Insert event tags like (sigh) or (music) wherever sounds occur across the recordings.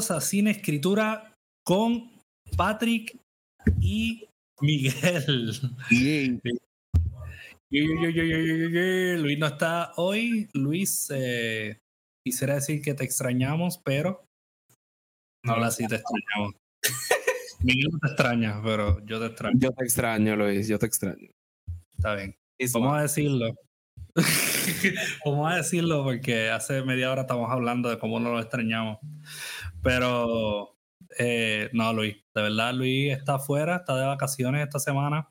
Cine Escritura con Patrick y Miguel. Luis no está hoy. Luis, eh, quisiera decir que te extrañamos, pero no, la sí te extrañamos. (laughs) Miguel no te extraña, pero yo te extraño. Yo te extraño, Luis, yo te extraño. Está bien. Vamos a decirlo. (laughs) Vamos a decirlo porque hace media hora estamos hablando de cómo no lo extrañamos. Pero eh, no, Luis, de verdad, Luis está afuera, está de vacaciones esta semana.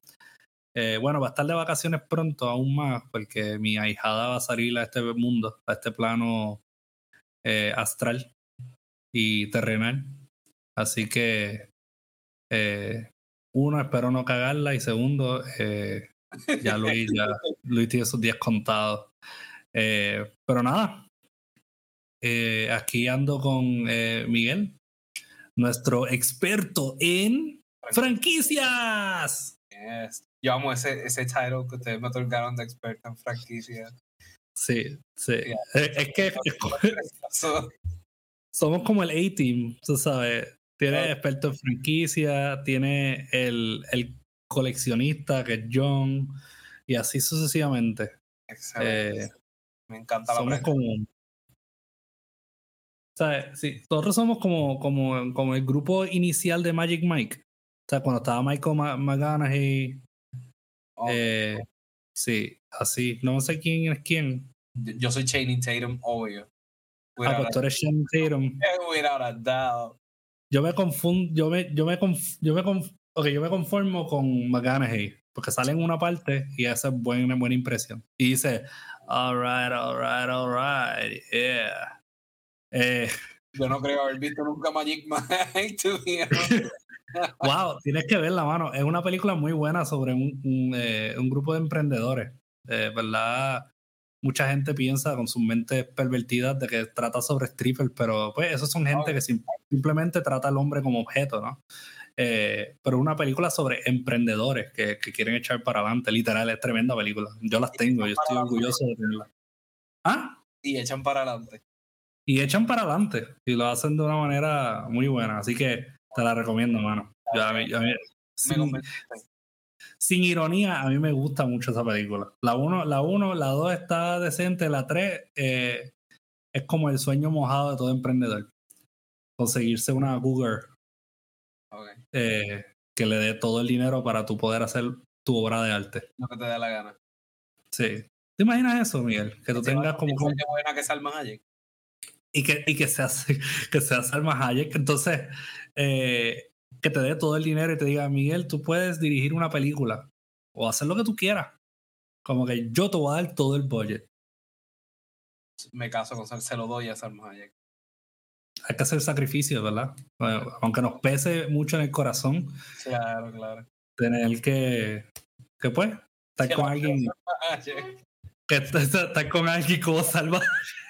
Eh, bueno, va a estar de vacaciones pronto, aún más, porque mi ahijada va a salir a este mundo, a este plano eh, astral y terrenal. Así que, uno, espero no cagarla, y segundo, ya Luis, ya (laughs) Luis tiene sus días contados. pero nada, aquí ando con Miguel, nuestro experto en franquicias. Yo amo ese, ese title que ustedes me otorgaron de experto en franquicias. Sí, sí. Es, que (laughs) somos como el A-Team, tú sabes. Tiene experto en franquicia, tiene el, el, coleccionista que es John, y así sucesivamente. Excelente. Eh, me encanta la Somos como, sea, sí, nosotros somos como, como, como el grupo inicial de Magic Mike. O sea, cuando estaba Michael McGonaghy. Eh, sí, así. No sé quién es quién. Yo soy Channing Tatum, obvio. Ah, pues tú eres Channing Tatum. (laughs) Without a doubt. Yo me confundo, yo me, yo me, yo me, okay, yo me conformo con McGonaghy, porque sale en una parte y hace buena, buena impresión. Y dice, alright, alright, alright, yeah. Eh, Yo no creo haber visto nunca Magic Mike. (laughs) (laughs) wow, tienes que ver la mano. Es una película muy buena sobre un, un, eh, grupo de emprendedores. Eh, ¿Verdad? Mucha gente piensa con sus mentes pervertidas de que trata sobre strippers, pero pues esos son gente que simplemente trata al hombre como objeto, ¿no? Eh, pero una película sobre emprendedores que, que, quieren echar para adelante, literal, es tremenda película. Yo las tengo, yo estoy orgulloso de tenerla. ¿Ah? Y echan para adelante y echan para adelante y lo hacen de una manera muy buena. Así que te la recomiendo, mano. sin, ironía, a mí me gusta mucho esa película. La 1, la uno, la 2 está decente, la 3 eh, es como el sueño mojado de todo emprendedor. Conseguirse una Google eh, que le dé todo el dinero para tú poder hacer tu obra de arte. Lo que te dé la gana. Sí. ¿Te imaginas eso, Miguel? Que tú tengas como... Qué buena que Salma Hayek y que, y que se hace (laughs) que sea Salma Hayek. Entonces, eh, que te dé todo el dinero y te diga, Miguel, tú puedes dirigir una película o hacer lo que tú quieras. Como que yo te voy a dar todo el budget. Me caso con se lo doy a Salma Hayek. Hay que hacer sacrificios, ¿verdad? aunque nos pese mucho en el corazón. Claro, claro. Tener que, que pues, estar con alguien. Que (laughs) estar con alguien como Salma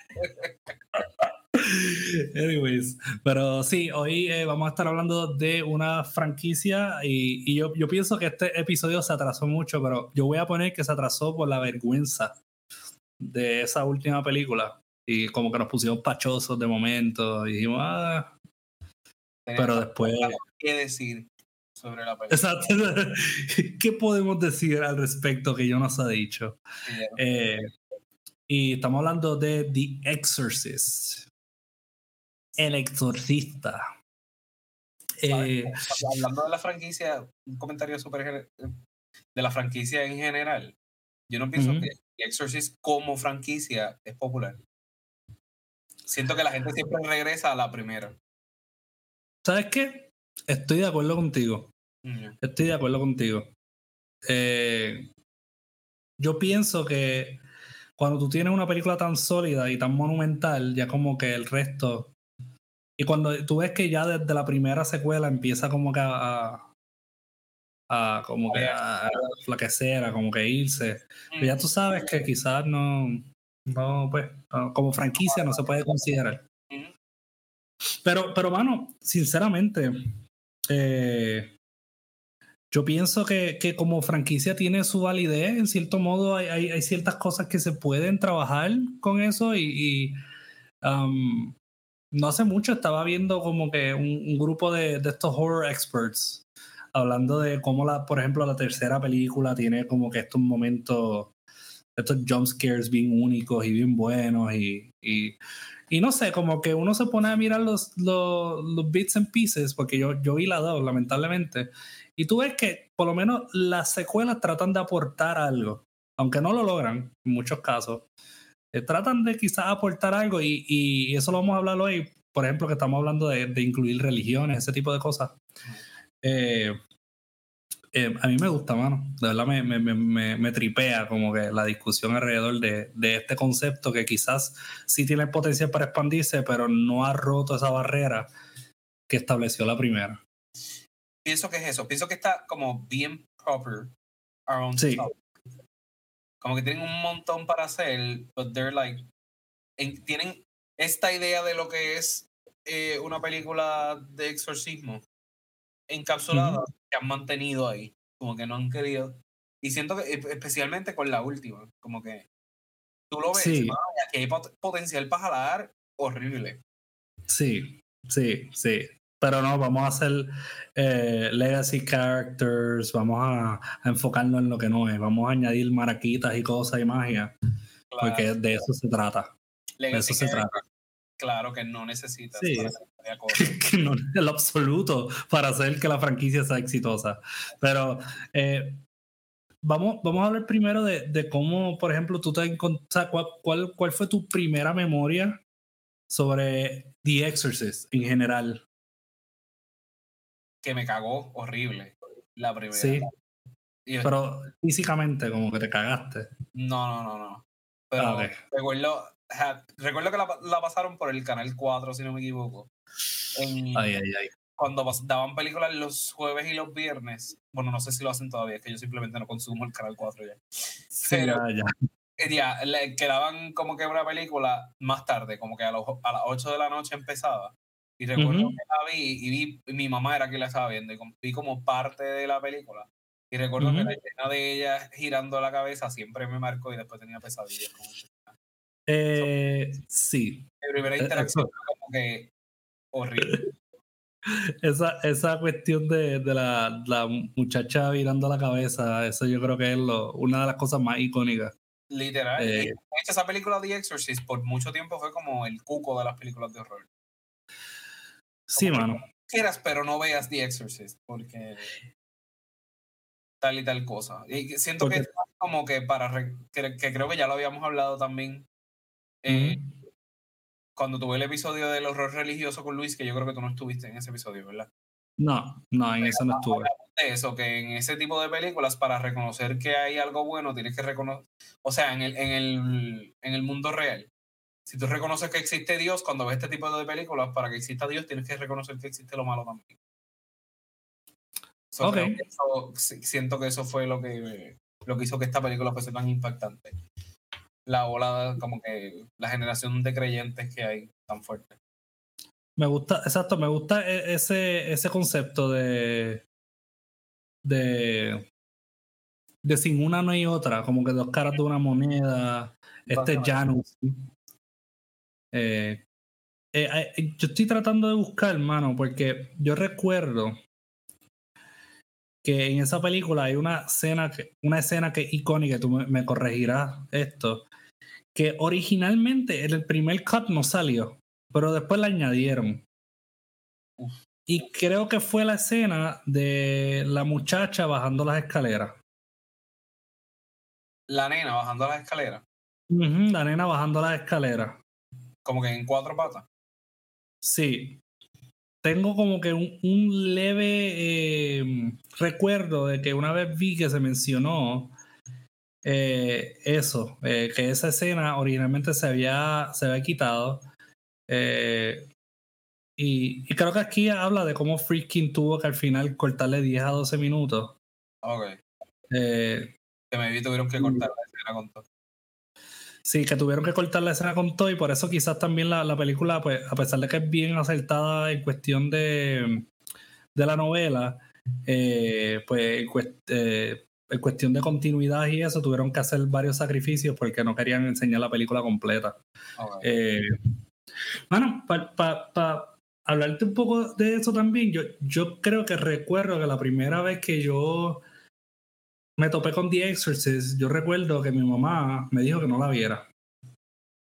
(laughs) (laughs) Anyways, pero sí, hoy eh, vamos a estar hablando de una franquicia y, yo, yo, pienso que este episodio se atrasó mucho, pero yo voy a poner que se atrasó por la vergüenza de esa última película y como que nos pusimos pachosos de momento y dijimos, ah, pero después... ¿Qué decir sobre la película? Exacto. (laughs) ¿Qué podemos decir al respecto que yo nos ha dicho? Eh, y estamos hablando de The Exorcist. El exorcista. Eh, hablando de la franquicia, un comentario súper de la franquicia en general. Yo no pienso que The Exorcist como franquicia es popular. Siento que la gente siempre regresa a la primera. ¿Sabes qué? Estoy de acuerdo contigo. Estoy de acuerdo contigo. Eh, yo pienso que cuando tú tienes una película tan sólida y tan monumental, ya como que el resto y cuando tú ves que ya desde la primera secuela empieza como que a, a como que a, flaquecer, a como que irse, pues ya tú sabes que quizás no, no pues, como franquicia no se puede considerar. Pero, pero, mano, sinceramente, eh, yo pienso que, que, como franquicia tiene su validez, en cierto modo hay, hay, ciertas cosas que se pueden trabajar con eso y, y um, no hace mucho estaba viendo como que un, grupo de, estos horror experts hablando de cómo, la, por ejemplo, la tercera película tiene como que estos momentos, estos jump scares bien únicos y bien buenos y, y, no sé, como que uno se pone a mirar los, los, los bits and pieces, porque yo, yo vi la dos, lamentablemente, y tú ves que por lo menos las secuelas tratan de aportar algo, aunque no lo logran en muchos casos. Eh, tratan de quizás aportar algo y, y, eso lo vamos a hablar hoy, por ejemplo, que estamos hablando de, de incluir religiones, ese tipo de cosas. Eh, eh, a mí me gusta, mano. De verdad me, me, me, me, tripea como que la discusión alrededor de, de, este concepto que quizás sí tiene potencial para expandirse, pero no ha roto esa barrera que estableció la primera. Pienso que es eso. Pienso que está como bien proper around sí. Como que tienen un montón para hacer, but they're like. En, tienen esta idea de lo que es eh, una película de exorcismo encapsulada que han mantenido ahí, como que no han querido. Y siento que especialmente con la última, como que tú lo ves, sí. que hay potencial para jalar horrible. Sí, sí, sí. Pero no, vamos a hacer eh, legacy characters, vamos a, a, enfocarnos en lo que no es, vamos a añadir maraquitas y cosas y magia, claro. porque de eso se trata. Legacy de eso se trata. Claro que no necesitas. Sí. (laughs) que no es el absoluto para hacer que la franquicia sea exitosa. Pero eh, vamos, vamos a hablar primero de, de, cómo, por ejemplo, tú te encontraste, cuál, cuál, cuál fue tu primera memoria sobre The Exorcist en general. Que me cagó horrible la primera. Sí. Pero físicamente, como que te cagaste. No, no, no, no. Pero Ah, recuerdo, recuerdo que la, la, pasaron por el canal 4, si no me equivoco. En, Ay, ay, ay. Cuando daban películas los jueves y los viernes. Bueno, no sé si lo hacen todavía, es que yo simplemente no consumo el canal 4 ya. Sí, Pero, ya, ya. ya, le quedaban como que una película más tarde, como que a, los, a las 8 de la noche empezaba. Y recuerdo que la vi y vi, mi mamá era quien la estaba viendo y vi como parte de la película. Y recuerdo que la escena de ella girando la cabeza siempre me marcó y después tenía pesadillas. Como Eh, sí, mi primera Eh, interacción eso- fue como que horrible. (laughs) esa, esa cuestión de, de la, la muchacha virando la cabeza, eso yo creo que es lo, una de las cosas más icónicas. Literal. Eh, esa película The Exorcist por mucho tiempo fue como el cuco de las películas de horror. Sí, mano. Quieras, pero no veas The Exorcist porque tal y tal cosa. Y siento Porque- que es como que para que, que creo que ya lo habíamos hablado también eh, Ujú. cuando tuve el episodio del horror religioso con Luis, que yo creo que tú no estuviste en ese episodio, ¿verdad? No, no, en eso no estuve. De eso, que en ese tipo de películas, para reconocer que hay algo bueno, tienes que reconocer, o sea, en el, en el, en el mundo real. Si tú reconoces que existe Dios, cuando ves este tipo de películas, para que exista Dios, tienes que reconocer que existe lo malo también. So, que eso- siento que eso fue lo que, lo que hizo que esta película fuese tan impactante. La ola, como que la generación de creyentes que hay tan fuerte. Me gusta, exacto, me gusta e- ese, ese concepto de, de, de sin una no hay otra, como que dos caras de una moneda, este. Janus. Eh, eh, eh, yo estoy tratando de buscar, hermano, porque yo recuerdo que en esa película hay una escena que, una escena que es icónica, tú me, me corregirás esto, que originalmente en el primer cut no salió, pero después la añadieron. Y creo que fue la escena de la muchacha bajando las escaleras. La nena bajando las escaleras, la nena bajando las escaleras. Como que en cuatro patas. Sí. Tengo como que un, un leve eh, recuerdo de que una vez vi que se mencionó eh, eso, eh, que esa escena originalmente se había, se había quitado. Eh, y, y creo que aquí habla de cómo Freaking tuvo que al final cortarle 10 a 12 minutos. Ok. Que me vi tuvieron que cortar la escena con todo. Sí, que tuvieron que cortar la escena con todo y por eso quizás también la, la película, pues, a pesar de que es bien acertada en cuestión de, de la novela, eh, pues eh, en cuestión de continuidad y eso, tuvieron que hacer varios sacrificios porque no querían enseñar la película completa. Eh, Bueno, para hablarte un poco de eso también, yo, yo creo que recuerdo que la primera vez que yo me topé con The Exorcist, yo recuerdo que mi mamá me dijo que no la viera.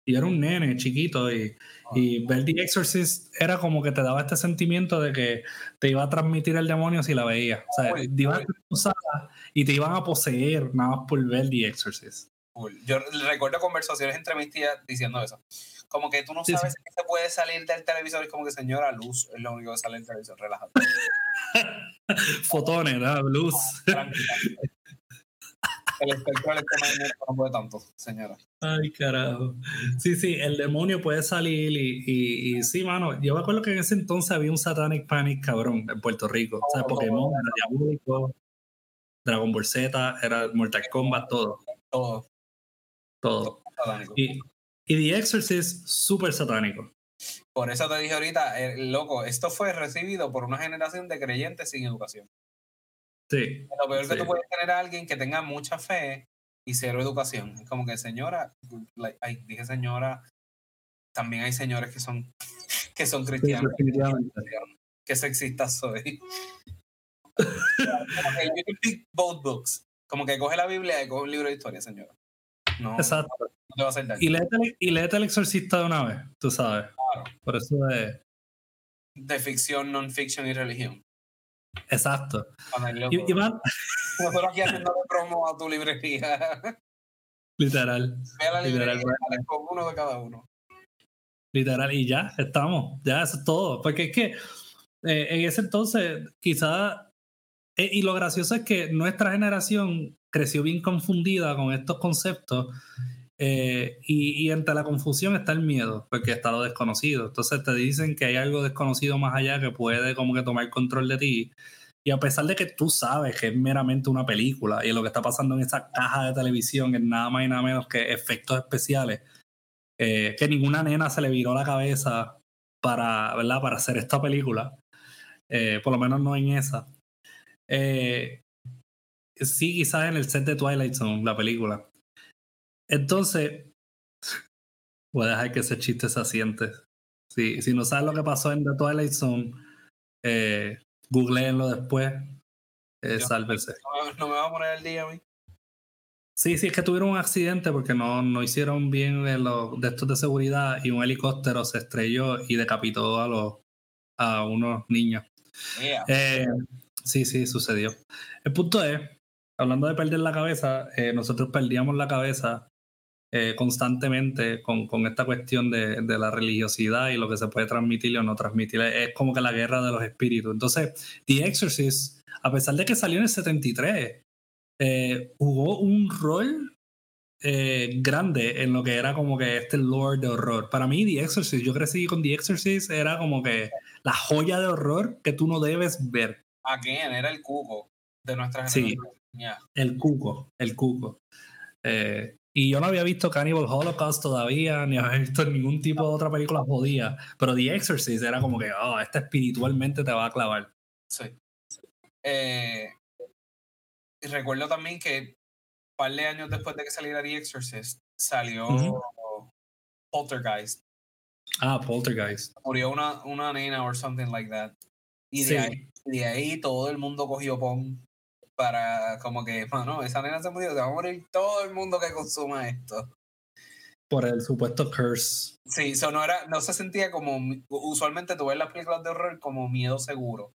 Y era un nene chiquito y, y ver The Exorcist era como que te daba este sentimiento de que te iba a transmitir el demonio si la veías. O sea, te iban a y te iban a poseer nada más por ver The Exorcist. Yo recuerdo conversaciones entre mis tías diciendo eso. Como que tú no sabes si se puede salir del televisor. Es como que, señora, luz es lo único que sale del televisor. Relájate. (laughs) Fotones, ¿no? Luz. El espectro no puede tanto, señora. Ay, carajo. Sí, sí, el demonio puede salir y, y, sí, mano. Yo me acuerdo que en ese entonces había un Satanic Panic cabrón en Puerto Rico. o sea, Pokémon era diabólico, Dragon Ball Z, era Mortal Kombat, todo. Todo. Todo. Y, y The Exorcist, súper satánico. Por eso te dije ahorita, eh, loco, esto fue recibido por una generación de creyentes sin educación. Sí. Lo peor que tú puedes tener a alguien que tenga mucha fe y cero educación. Es como que, señora, dije señora, también hay señores que son, (laughs) que son cristianos. Sí, que sexistas soy. (laughs) both books. Como que coge la Biblia y coge un libro de historia, señora. No, Exacto. No te va a hacer daño. Y léete, y léete el exorcista de una vez, tú sabes. Claro. Por eso de... De ficción, non-fiction y religión. Exacto. Y, (laughs) Nosotros aquí haciendo promo a tu librería. (laughs) Literal. Ve a la librería literal, con uno de cada uno. Literal, y ya, estamos. Ya, eso es todo. Porque es que eh, en ese entonces, quizás. Eh, y lo gracioso es que nuestra generación creció bien confundida con estos conceptos. Eh, y, y, la confusión está el miedo, porque está lo desconocido. Entonces te dicen que hay algo desconocido más allá que puede como que tomar control de ti. Y a pesar de que tú sabes que es meramente una película y lo que está pasando en esa caja de televisión es nada más y nada menos que efectos especiales, eh, que ninguna nena se le viró la cabeza para, ¿verdad? para hacer esta película, eh, por lo menos no en esa. Eh, sí, quizás en el set de Twilight Zone, la película. Entonces, voy a dejar que ese chiste se asiente. Si, si no sabes lo que pasó en The Twilight Zone, eh, googleenlo después. Eh, sálvese. No, me va a poner el día a mí. Sí, sí, es que tuvieron un accidente porque no, no hicieron bien de, los, de estos de seguridad y un helicóptero se estrelló y decapitó a, los, a unos niños. Eh, sí, sí, sucedió. El punto es, hablando de perder la cabeza, eh, nosotros perdíamos la cabeza eh, constantemente con, con, esta cuestión de, de, la religiosidad y lo que se puede transmitir o no transmitir. Es como que la guerra de los espíritus. Entonces, The Exorcist, a pesar de que salió en el 73, eh, jugó un rol eh, grande en lo que era como que este lord de horror. Para mí, The Exorcist, yo crecí con The Exorcist, era como que la joya de horror que tú no debes ver. Again, era el cuco de nuestra generación. Sí, el cuco, el cuco. Eh, y yo no había visto Cannibal Holocaust todavía, ni había visto ningún tipo de otra película jodida. Pero The Exorcist era como que, oh, esta espiritualmente te va a clavar. Sí. Eh, recuerdo también que un par de años después de que saliera The Exorcist, salió Poltergeist. Ah, Poltergeist. Murió una, una nena or something like that. Y de, ahí, de ahí todo el mundo cogió POM para como que, bueno, esa nena se murió, se va a morir todo el mundo que consuma esto. Por el supuesto curse. Sí, eso no, era, no se sentía como, usualmente tú ves las películas de horror como miedo seguro.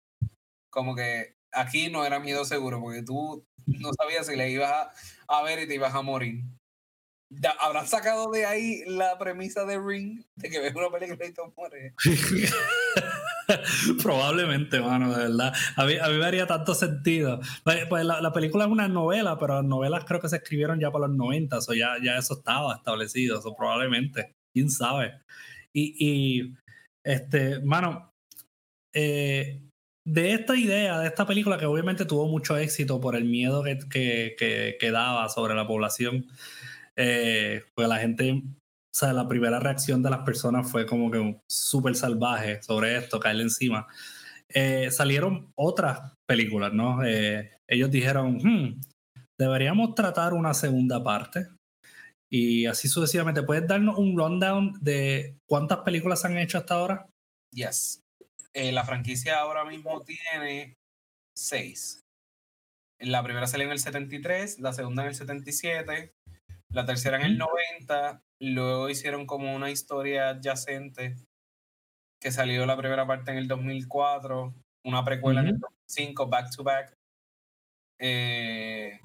Como que aquí no era miedo seguro, porque tú no sabías si le ibas a, a ver y te ibas a morir. ¿Habrán sacado de ahí la premisa de Ring? De que ves una película y te mueres. (laughs) (laughs) Probablemente, mano, de verdad. A mí, me haría tanto sentido. Pues, pues la, película es una novela, pero las novelas creo que se escribieron ya por los 90, o ya, ya eso estaba establecido, eso probablemente. Quién sabe. Y, este, mano, eh, de esta idea, de esta película que obviamente tuvo mucho éxito por el miedo que, que, daba sobre la población, eh, pues la gente sea, la primera reacción de las personas fue como que súper salvaje sobre esto, caerle encima. Eh, salieron otras películas, ¿no? Eh, ellos dijeron, hmm, deberíamos tratar una segunda parte. y así sucesivamente. ¿Puedes darnos un rundown de cuántas películas han hecho hasta ahora? Yes. Eh, la franquicia ahora mismo tiene seis. La primera salió en el 73, la segunda en el 77, la tercera en el 90, luego hicieron como una historia adyacente que salió la primera parte en el 2004, una precuela en el 2005, back to back, eh,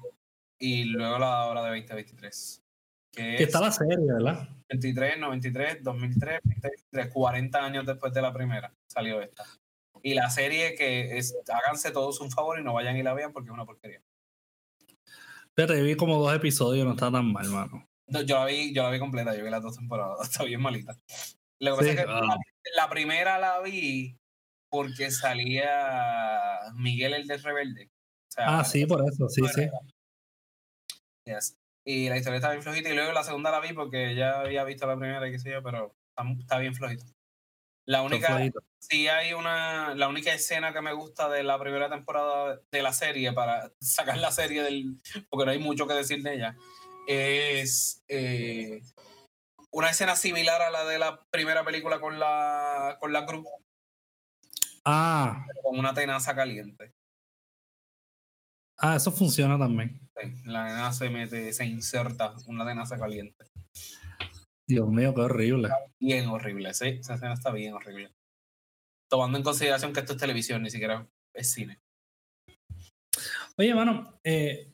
y luego la hora de 2023. Que, está la serie, ¿verdad? 23, 93, 2003, 2023, 40 años después de la primera salió esta. Y la serie que es, háganse todos un favor y no vayan y la vean porque es una porquería. Pero vi como dos episodios, no está tan mal, mano. Yo la vi, yo la vi completa, yo vi las dos temporadas, (laughs) está bien malita. Lo que pasa es que ah. la, primera la vi porque salía Miguel el de Rebelde. ah, sí, por eso, sí, sí. Yes. Y la historia está bien flojita. Y luego la segunda la vi porque ya había visto la primera y qué sé yo, pero está, bien flojita. La única, sí hay una, la única escena que me gusta de la primera temporada de la serie, para sacar la serie del, porque no hay mucho que decir de ella, es eh, una escena similar a la de la primera película con la, con la cruz. Ah. Con una tenaza caliente. Ah, eso funciona también. la nena se mete, se inserta una tenaza caliente. Dios mío, qué horrible. bien horrible, sí. Esa escena está bien horrible. Tomando en consideración que esto es televisión, ni siquiera es cine. Oye, mano, eh,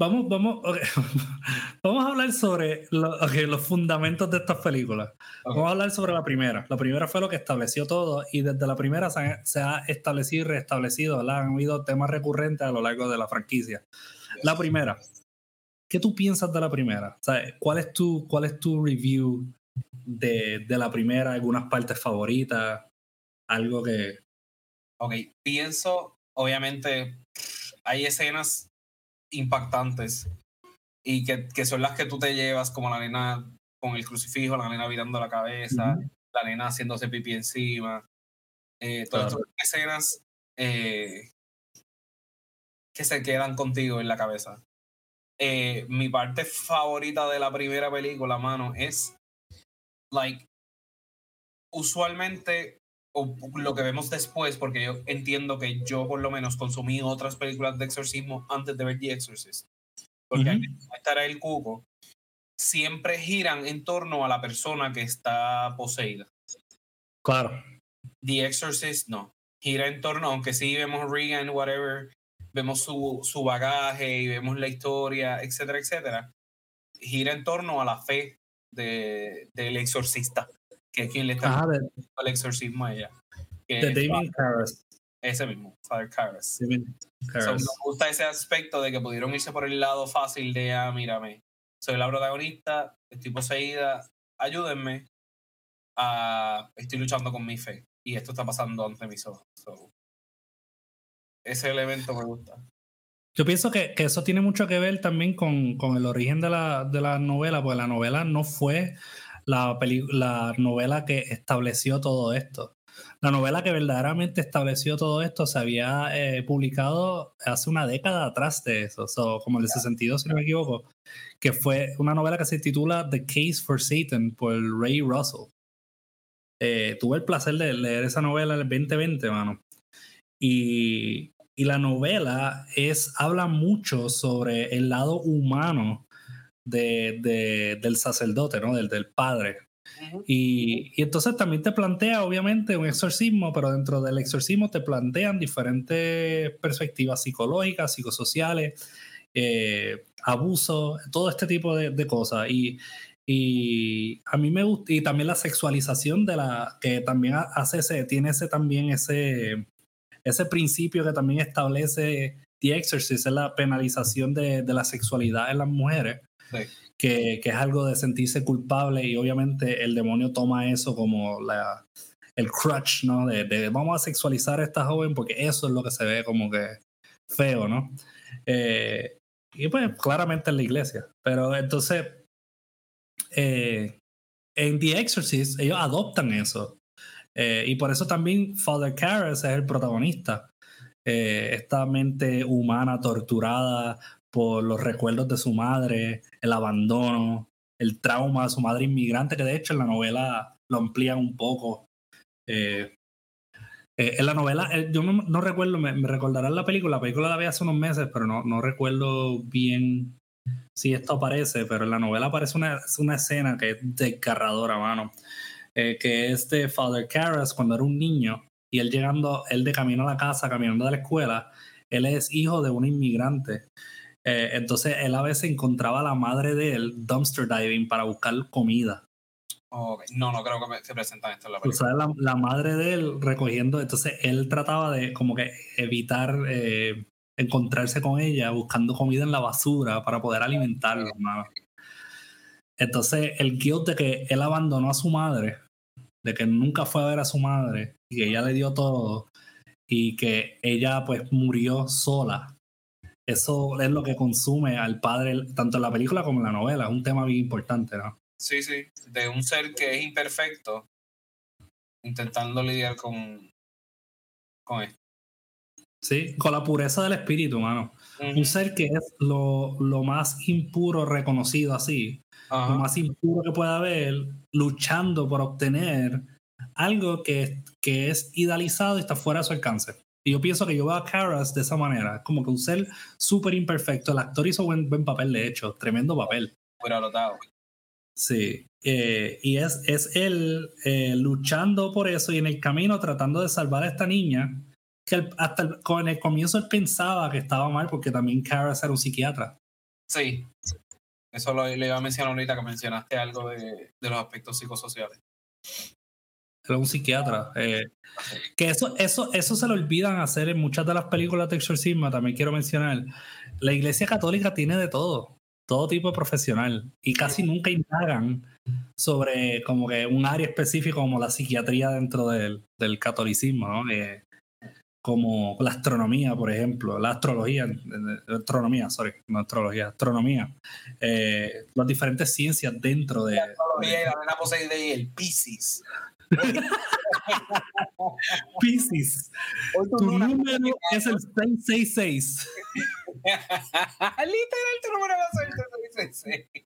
Vamos, vamos, (laughs) vamos a hablar sobre los fundamentos de estas películas. Vamos a hablar sobre la primera. La primera fue lo que estableció todo y desde la primera se, ha establecido y restablecido, Han habido temas recurrentes a lo largo de la franquicia. La primera. ¿Qué tú piensas de la primera? ¿cuál, es tu, ¿Cuál es tu review de, de la primera? ¿Algunas partes favoritas? Algo que... Ok, pienso, obviamente, hay escenas impactantes y que, que, son las que tú te llevas, como la nena con el crucifijo, la nena virando la cabeza, la nena haciéndose pipí encima. Eh, todas estas escenas eh, que se quedan contigo en la cabeza. Eh, mi parte favorita de la primera película, mano, es like usualmente o lo que vemos después, porque yo entiendo que yo por lo menos consumí otras películas de exorcismo antes de ver The Exorcist, porque uh estará el cuco, siempre giran en torno a la persona que está poseída. Claro. The Exorcist no. Gira en torno, aunque sí vemos Regan, whatever, vemos su, su bagaje y vemos la historia, etcétera, etcétera. Gira en torno a la fe de, del exorcista que es quien le está haciendo el exorcismo a ella. de Damien Karras. Ese mismo, Father Karras. me gusta ese aspecto de que pudieron irse por el lado fácil de, ah, mírame, soy la protagonista, estoy poseída, ayúdenme, a, estoy luchando con mi fe y esto está pasando ante mis ojos. ese elemento me gusta. Yo pienso que, que, eso tiene mucho que ver también con, con el origen de la, de la novela, porque la novela no fue la, la novela que estableció todo esto. La novela que verdaderamente estableció todo esto se había eh, publicado hace una década atrás de eso, como el de 62, si no me equivoco, que fue una novela que se titula The Case for Satan por Ray Russell. Eh, tuve el placer de leer esa novela en el 2020, mano. Y, y la novela es, habla mucho sobre el lado humano de, del sacerdote, ¿no? Del, del padre. y, y, entonces también te plantea, obviamente, un exorcismo, pero dentro del exorcismo te plantean diferentes perspectivas psicológicas, psicosociales, eh, abuso, todo este tipo de, de cosas. Y, y, a mí me gusta, y también la sexualización de la, que también hace ese, tiene ese también ese, ese principio que también establece The Exorcist, es la penalización de, de la sexualidad en las mujeres que, que, es algo de sentirse culpable y obviamente el demonio toma eso como la, el crutch, ¿no? De, vamos a sexualizar a esta joven porque eso es lo que se ve como que feo, ¿no? Eh, y pues claramente en la iglesia. Pero entonces, eh, en The Exorcist, ellos adoptan eso. Eh, y por eso también Father Karras es el protagonista. esta mente humana torturada por los recuerdos de su madre, el abandono, el trauma de su madre inmigrante, que de hecho en la novela lo amplían un poco. Eh, eh, en la novela, eh, yo no, recuerdo, me, me, recordarán la película, la película la vi hace unos meses, pero no, no recuerdo bien si esto aparece, pero en la novela aparece una, una escena que es desgarradora, mano, que es de Father Karras cuando era un niño y él llegando, él de camino a la casa, caminando de la escuela, él es hijo de un inmigrante. Eh, entonces él a veces encontraba a la madre de él dumpster diving para buscar comida. No, no creo que se presentan esto en la película. la, la, madre de él recogiendo, entonces él trataba de como que evitar eh, encontrarse con ella buscando comida en la basura para poder alimentarlo. Entonces el guilt de que él abandonó a su madre, de que nunca fue a ver a su madre y que ella le dio todo y que ella pues murió sola eso es lo que consume al padre, tanto en la película como en la novela. Es un tema bien importante, ¿no? Sí, sí. De un ser que es imperfecto, intentando lidiar con, con esto. Sí, con la pureza del espíritu, mano. Un ser que es lo, lo, más impuro reconocido así, lo más impuro que pueda haber, luchando por obtener algo que, que es idealizado y está fuera de su alcance. Y yo pienso que yo veo a Caras de esa manera, como que un ser súper imperfecto. El actor hizo buen, buen papel, de hecho, tremendo papel. Fuera notado. Sí, eh, y es, es él eh, luchando por eso y en el camino tratando de salvar a esta niña, que hasta el, con el comienzo él pensaba que estaba mal porque también Caras era un psiquiatra. Sí, eso lo, le iba a mencionar ahorita que mencionaste algo de, de los aspectos psicosociales era un psiquiatra. Eh, que eso, eso, eso se lo olvidan hacer en muchas de las películas de exorcismo, también quiero mencionar. La iglesia católica tiene de todo, todo tipo de profesional, y casi nunca indagan sobre como que un área específica como la psiquiatría dentro del, del catolicismo, ¿no? Eh, como la astronomía, por ejemplo, la astrología, astronomía, sorry, no astrología, astronomía, eh, las diferentes ciencias dentro de... La astrología y la poseída y el Pisces. (laughs) Piscis. Tu número es el 666. (laughs) Literal, tu número es el 666.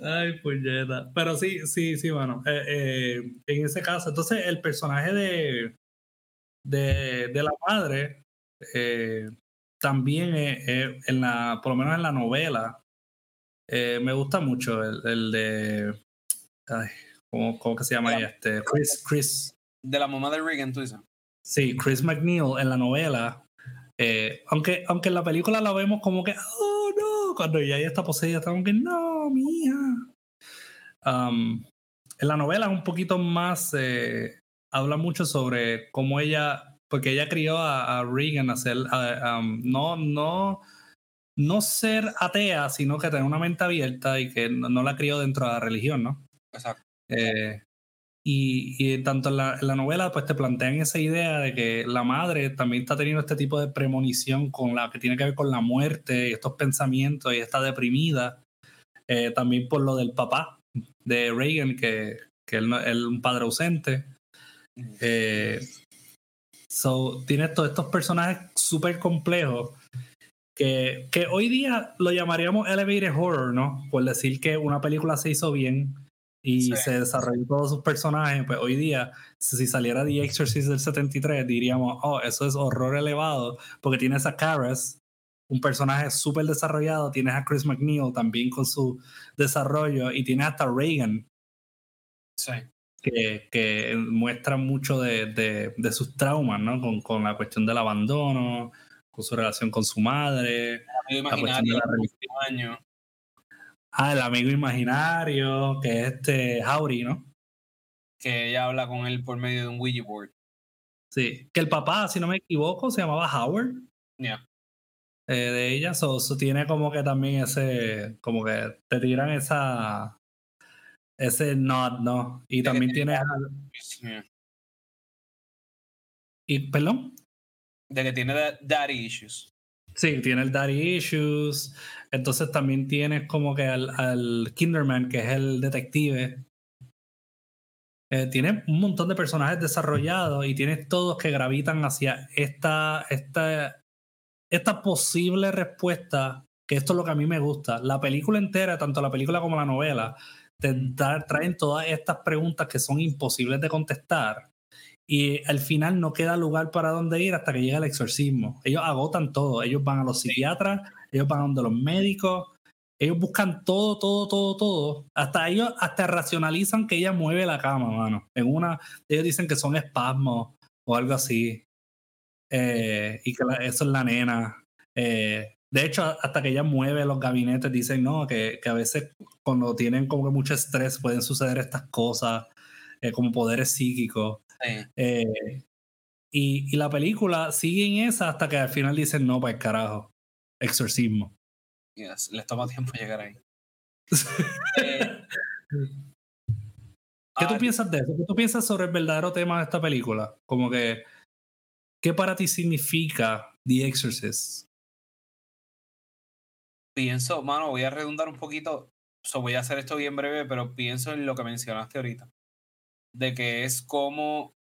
Ay, puñeta. Pero sí, sí, sí, bueno. Eh, eh, en ese caso, entonces el personaje de, de, de la madre eh, también en la, por lo menos en la novela, eh, me gusta mucho el, el de. Ay, ¿cómo, ¿cómo, que se llama este? Chris, Chris. De la mamá de Regan, tú dices. Sí, Chris McNeil en la novela. Eh, aunque, aunque en la película la vemos como que, oh no, cuando ella ya está poseída, está como que, no, mía. Um, en la novela es un poquito más, eh, habla mucho sobre cómo ella, porque ella crió a, a Regan a hacer, um, no, no no ser atea, sino que tener una mente abierta y que no, la crió dentro de la religión, ¿no? Exacto. Eh, y, tanto en la, novela, pues te plantean esa idea de que la madre también está teniendo este tipo de premonición con la que tiene que ver con la muerte y estos pensamientos y está deprimida. Eh, también por lo del papá de Reagan, que, que él, es un padre ausente. Eh, so, tiene todos estos personajes súper complejos que, que hoy día lo llamaríamos elevated horror, ¿no? Por decir que una película se hizo bien y se desarrolló todos sus personajes, pues hoy día, si saliera The Exorcist del 73, diríamos, oh, eso es horror elevado, porque tienes a Karas, un personaje súper desarrollado, tienes a Chris McNeil también con su desarrollo, y tienes hasta Reagan. Sí. Que, que muestra mucho de, de, de sus traumas, ¿no? Con, con la cuestión del abandono, con su relación con su madre. El amigo imaginario. Ah, el amigo imaginario, que es este Howdy, ¿no? Que ella habla con él por medio de un Ouija board. Sí, que el papá, si no me equivoco, se llamaba Howard. Ya. Eh, de ella, eso tiene como que también ese, como que te tiran esa, ese nod, ¿no? Y también tiene... ¿Y, perdón? De que tiene daddy issues. Sí, tiene el daddy issues. Entonces también tienes como que al, al Kinderman, que es el detective. Eh, tiene un montón de personajes desarrollados y tienes todos que gravitan hacia esta, esta esta posible respuesta, que esto es lo que a mí me gusta. La película entera, tanto la película como la novela, te traen todas estas preguntas que son imposibles de contestar y al final no queda lugar para dónde ir hasta que llega el exorcismo. Ellos agotan todo, ellos van a los psiquiatras, ellos van a donde los médicos, ellos buscan todo, todo, todo, todo. Hasta ellos hasta racionalizan que ella mueve la cama, mano. En una, ellos dicen que son espasmos o algo así. Eh, y que eso es la nena. Eh, de hecho, hasta que ella mueve los gabinetes, dicen no, que, que a veces cuando tienen como que mucho estrés pueden suceder estas cosas, eh, como poderes psíquicos. Eh, y, y, la película sigue en esa hasta que al final dicen, no, pues carajo, exorcismo. les toma tiempo llegar ahí. Eh, (laughs) ¿Qué tú ah, piensas de eso? ¿Qué tú piensas sobre el verdadero tema de esta película? Como que, ¿qué para ti significa The Exorcist? Pienso, mano, voy a redundar un poquito, voy a hacer esto bien breve, pero pienso en lo que mencionaste ahorita de que es como,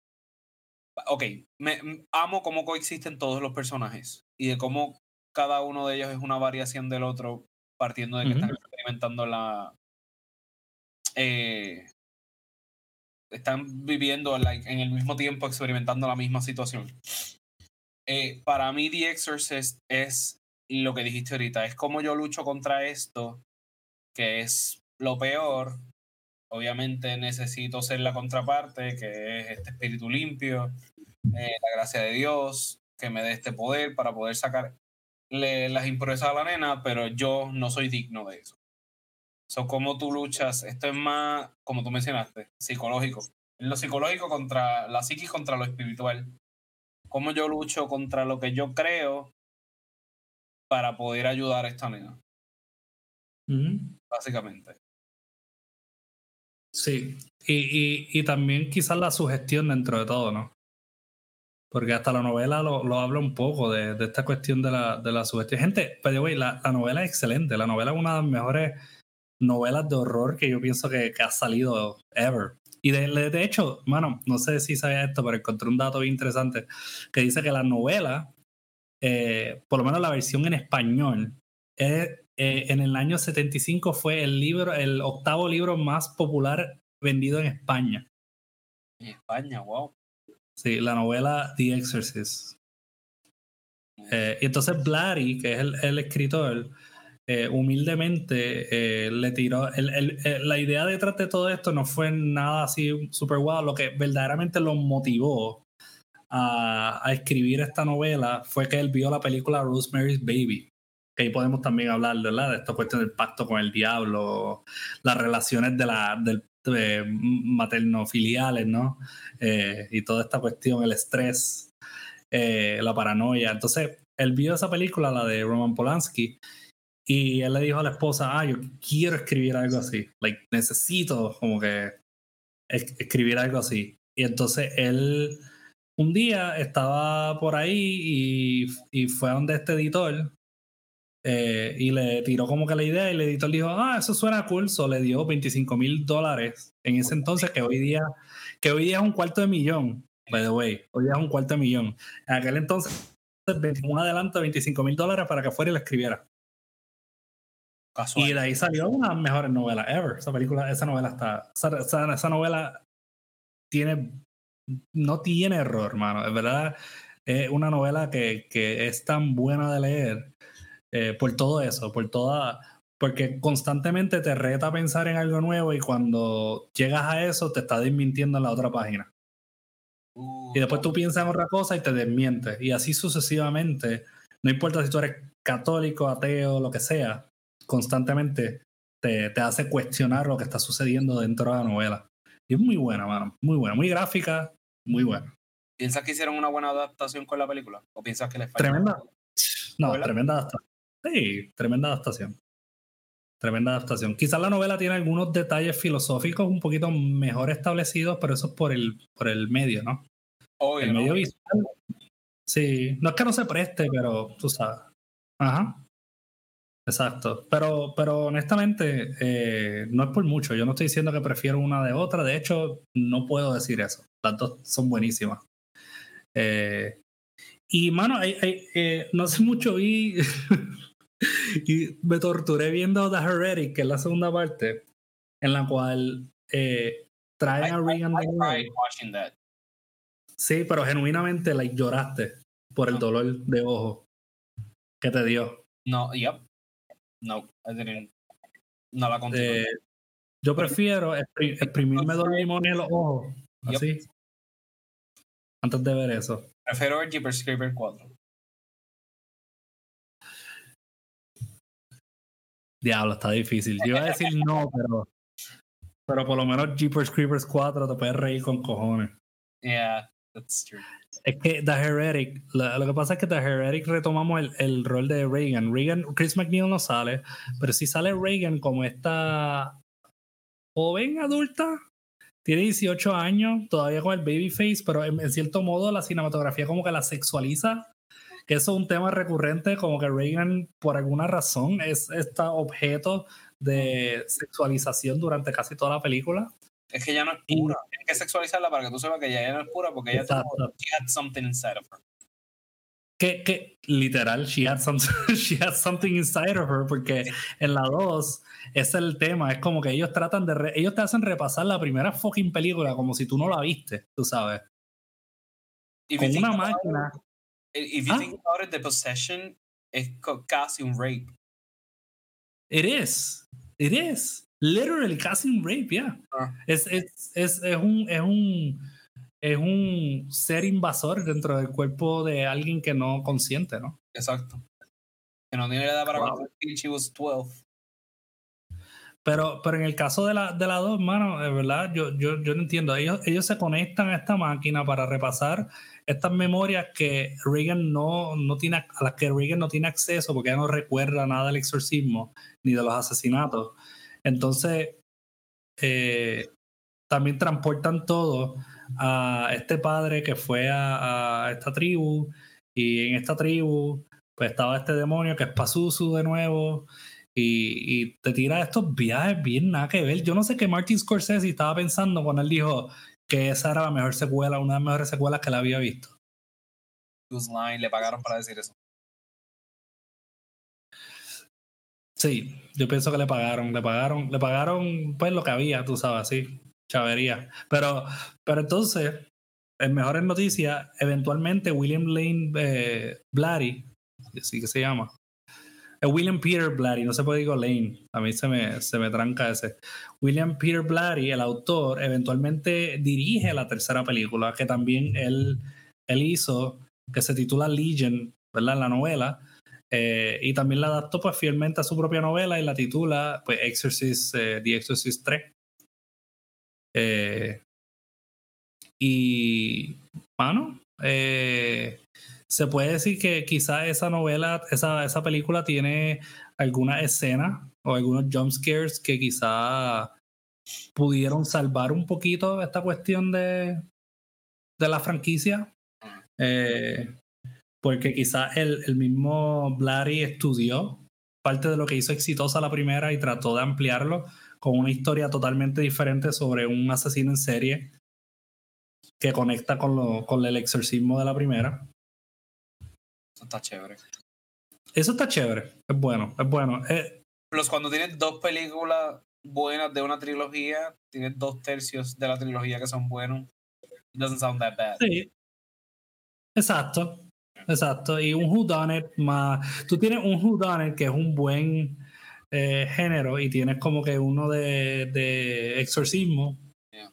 ok, me, amo cómo coexisten todos los personajes y de cómo cada uno de ellos es una variación del otro partiendo de que están experimentando la... Eh, están viviendo en el mismo tiempo experimentando la misma situación. Eh, para mí The Exorcist es lo que dijiste ahorita, es como yo lucho contra esto, que es lo peor, obviamente necesito ser la contraparte, que es este espíritu limpio, eh, la gracia de Dios, que me dé este poder para poder sacar las impurezas a la nena, pero yo no soy digno de eso. So, ¿Cómo tú luchas? Esto es más, como tú mencionaste, psicológico. Lo psicológico contra la psiquis contra lo espiritual. ¿Cómo yo lucho contra lo que yo creo para poder ayudar a esta nena? Básicamente. Sí, y, y, y, también quizás la sugestión dentro de todo, ¿no? Porque hasta la novela lo, lo habla un poco de, de, esta cuestión de la, de la sugestión. Gente, pero la, la novela es excelente. La novela es una de las mejores novelas de horror que yo pienso que, que ha salido ever. Y de, de, hecho, mano, no sé si sabía esto, pero encontré un dato bien interesante que dice que la novela, eh, por lo menos la versión en español, es eh, en el año 75 fue el libro, el octavo libro más popular vendido en España. En España, wow. Sí, la novela The Exorcist. Eh, y entonces Blatty, que es el, escritor, eh, humildemente le tiró. la idea detrás de todo esto no fue nada así super wow. Lo que verdaderamente lo motivó a, a escribir esta novela fue que él vio la película Rosemary's Baby que ahí podemos también hablar de esta cuestión del pacto con el diablo, las relaciones de la, materno-filiales, ¿no? Eh, y toda esta cuestión, el estrés, eh, la paranoia. Entonces, él vio esa película, la de Roman Polanski, y él le dijo a la esposa, ah, yo quiero escribir algo así, like, necesito como que escribir algo así. Y entonces él un día estaba por ahí y, y fue donde este editor eh, y le tiró como que la idea y el editor dijo, ah, eso suena cool, so le dio 25 mil dólares en ese entonces que hoy día, que hoy día es un cuarto de millón, by the way, hoy día es un cuarto de millón. En aquel entonces, un adelanto de 25 mil dólares para que fuera y lo escribiera. Y de ahí salió una de las mejores novelas ever. Esa película, esa novela está, esa, esa, novela tiene, no tiene error, hermano. Es verdad, es una novela que, que es tan buena de leer eh, por todo eso, por toda, porque constantemente te reta a pensar en algo nuevo y cuando llegas a eso te está desmintiendo en la otra página. y después tú piensas en otra cosa y te desmientes. Y así sucesivamente, no importa si tú eres católico, ateo, lo que sea, constantemente te, te hace cuestionar lo que está sucediendo dentro de la novela. Y es muy buena, mano. Muy buena, muy gráfica, muy buena. ¿Piensas que hicieron una buena adaptación con la película? ¿O piensas que les falló? Tremenda. No, tremenda adaptación. Sí, tremenda adaptación. Tremenda adaptación. Quizás la novela tiene algunos detalles filosóficos un poquito mejor establecidos, pero eso es por el, por el medio, ¿no? el medio visual. Sí, no es que no se preste, pero tú sabes. Ajá. Exacto. Pero, pero honestamente, eh, no es por mucho. Yo no estoy diciendo que prefiero una de otra. De hecho, no puedo decir eso. Las dos son buenísimas. Eh, Y, mano, hay, eh, no sé mucho y, (laughs) (laughs) y me torturé viendo The Heretic, que es la segunda parte, en la cual eh, traen a Regan de Sí, pero genuinamente like, lloraste por el dolor de ojo que te dio. No, yep. No, no la continué. Eh, yo prefiero exprimirme dos limones en los ojos. Así. Antes de ver eso. Prefiero el Jeepers Creepers 4. Diablo, está difícil. Yo iba a decir no, pero. Pero por lo menos Jeepers Creepers 4 te puedes reír con cojones. Yeah, that's true. Es que The Heretic, lo, que pasa es que The Heretic retomamos el, el, rol de Reagan. Reagan, Chris McNeil no sale, pero si sale Reagan como esta joven adulta, tiene 18 años, todavía con el babyface, pero en, cierto modo la cinematografía como que la sexualiza, que eso es un tema recurrente, como que Reagan por alguna razón es este objeto de sexualización durante casi toda la película. Es que ella no es pura. Tienes que sexualizarla para que tú sepas que ella no es pura porque ella tuvo, she had something inside of her. Que, que literal, she had, some, (laughs) she had something inside of her porque en la 2 es el tema, es como que ellos tratan de, ellos te hacen repasar la primera fucking película como si tú no la viste, tú sabes. Con una máquina. If you ¿Ah? think about it, the possession es casi un rape. It is. It is literally casi un rape, yeah. Ah. Es, es, es, es, un, es, un, es un ser invasor dentro del cuerpo de alguien que no consiente, ¿no? Exacto. Que no tiene edad para wow. she was 12. Pero, pero en el caso de la, de la dos, mano, de verdad, yo, yo, yo no entiendo. Ellos, ellos se conectan a esta máquina para repasar estas memorias que Reagan no, no tiene, a las que Reagan no tiene acceso porque ella no recuerda nada del exorcismo ni de los asesinatos. Entonces, eh, también transportan todo a este padre que fue a, esta tribu y en esta tribu pues estaba este demonio que es Pazuzu de nuevo y, te tira estos viajes bien nada que ver. Yo no sé qué Martin Scorsese estaba pensando cuando él dijo que esa era la mejor secuela, una de las mejores secuelas que la había visto. Line, le pagaron para decir eso. Sí, yo pienso que le pagaron, le pagaron, le pagaron pues lo que había, tú sabes, sí, chavería. Pero, pero entonces, en mejores noticias, eventualmente William Lane eh, Blatty, así que se llama, es William Peter Blatty, no se puede decir Lane, a mí se me, se me tranca ese. William Peter Blatty, el autor, eventualmente dirige la tercera película, que también él, él hizo, que se titula Legion, ¿verdad? La novela eh, y también la adaptó pues fielmente a su propia novela y la titula pues Exorcist, eh, The Exorcist 3. Eh, y, bueno, se puede decir que quizá esa novela, esa, esa película tiene alguna escena o algunos jump scares que quizá pudieron salvar un poquito esta cuestión de, de la franquicia. Eh, porque quizás el, el mismo Blatty estudió parte de lo que hizo exitosa la primera y trató de ampliarlo con una historia totalmente diferente sobre un asesino en serie que conecta con, lo, con el exorcismo de la primera. Eso está chévere. Eso está chévere, es bueno, es bueno. Eh, Plus, cuando tienes dos películas buenas de una trilogía, tienes dos tercios de la trilogía que son buenos. It doesn't sound that bad. Sí. Exacto. Exacto, y un whodunit más. Tú tienes un whodunit que es un buen eh, género y tienes como que uno de, de exorcismo,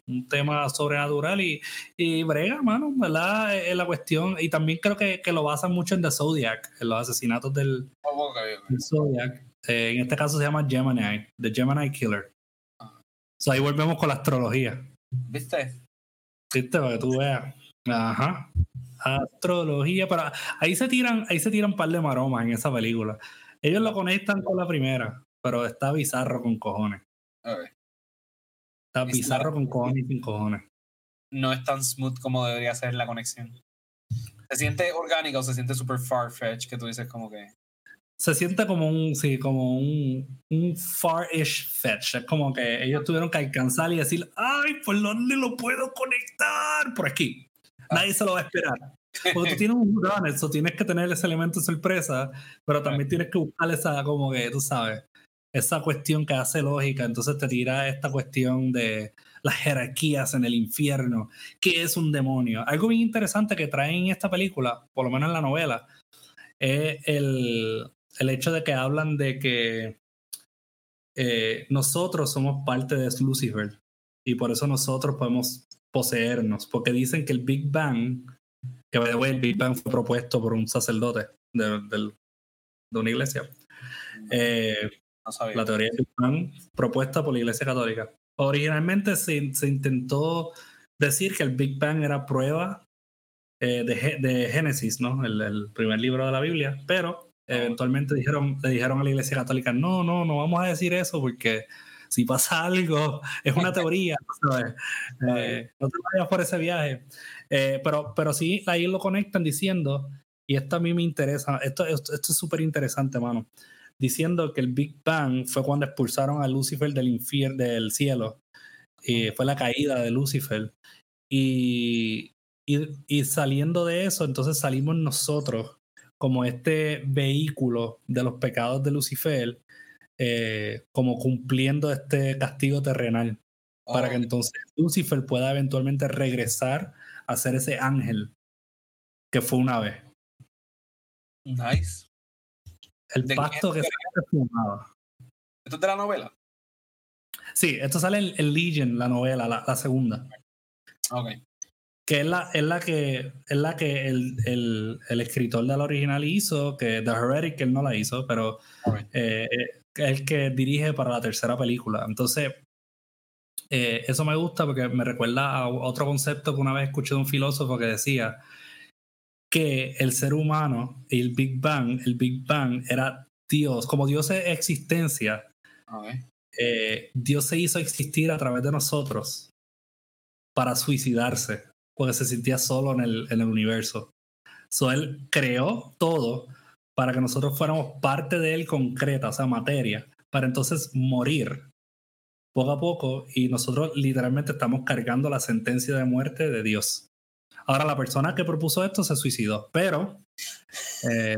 un tema sobrenatural y, y brega, mano, ¿verdad? Es la cuestión. Y también creo que, que, lo basan mucho en The Zodiac, en los asesinatos del, oh, Zodiac. Eh, en este caso se llama Gemini, The Gemini Killer. Ah. ahí volvemos con la astrología. ¿Viste? ¿Viste? Para que tú veas. Ajá astrología, pero ahí se tiran, ahí se tiran un par de maromas en esa película. Ellos lo conectan con la primera, pero está bizarro con cojones. Está bizarro con cojones y sin cojones. No es tan smooth como debería ser la conexión. Se siente orgánica o se siente super far-fetched que tú dices como que. Se siente como un, sí, como un, un far-ish fetch. Es como que ellos tuvieron que alcanzar y decir, ay, ¿por dónde lo puedo conectar? Por aquí. Nadie se lo va a esperar. (laughs) Porque tú tienes un run, eso tienes que tener ese elemento de sorpresa, pero también tienes que buscar esa, como que, tú sabes, esa cuestión que hace lógica. Entonces te tira esta cuestión de las jerarquías en el infierno. ¿Qué es un demonio? Algo bien interesante que traen en esta película, por lo menos en la novela, es el, el hecho de que hablan de que eh, nosotros somos parte de Lucifer y por eso nosotros podemos poseernos, porque dicen que el Big Bang, que el Big Bang fue propuesto por un sacerdote de, de una iglesia. Eh, la teoría Big Bang propuesta por la iglesia católica. Originalmente se, se intentó decir que el Big Bang era prueba eh, de, de, Génesis, ¿no? El, el, primer libro de la Biblia, pero eventualmente dijeron, le dijeron a la iglesia católica, no, no, no vamos a decir eso porque si pasa algo, (laughs) es una teoría, eh, no te vayas por ese viaje. Eh, pero, pero sí, ahí lo conectan diciendo, y esto a mí me interesa, esto, esto, es súper interesante, mano, diciendo que el Big Bang fue cuando expulsaron a Lucifer del infierno, del cielo, y fue la caída de Lucifer. Y, y, y saliendo de eso, entonces salimos nosotros como este vehículo de los pecados de Lucifer, eh, como cumpliendo este castigo terrenal, para que entonces Lucifer pueda eventualmente regresar a ser ese ángel que fue una vez. Nice. El pacto que se fumaba. ¿Esto es de la novela? Sí, esto sale en, en Legion, la novela, la, la segunda. Ok que es la, es la que, es la que el, el, el, escritor de la original hizo, que The Heretic que él no la hizo, pero eh, es el que dirige para la tercera película. Entonces, eh, eso me gusta porque me recuerda a otro concepto que una vez escuché de un filósofo que decía que el ser humano y el Big Bang, el Big Bang era Dios, como Dios es existencia, eh, Dios se hizo existir a través de nosotros para suicidarse porque se sentía solo en el, en el universo. So, él creó todo para que nosotros fuéramos parte de él concreta, o sea, materia, para entonces morir poco a poco y nosotros literalmente estamos cargando la sentencia de muerte de Dios. Ahora, la persona que propuso esto se suicidó, pero... Eh,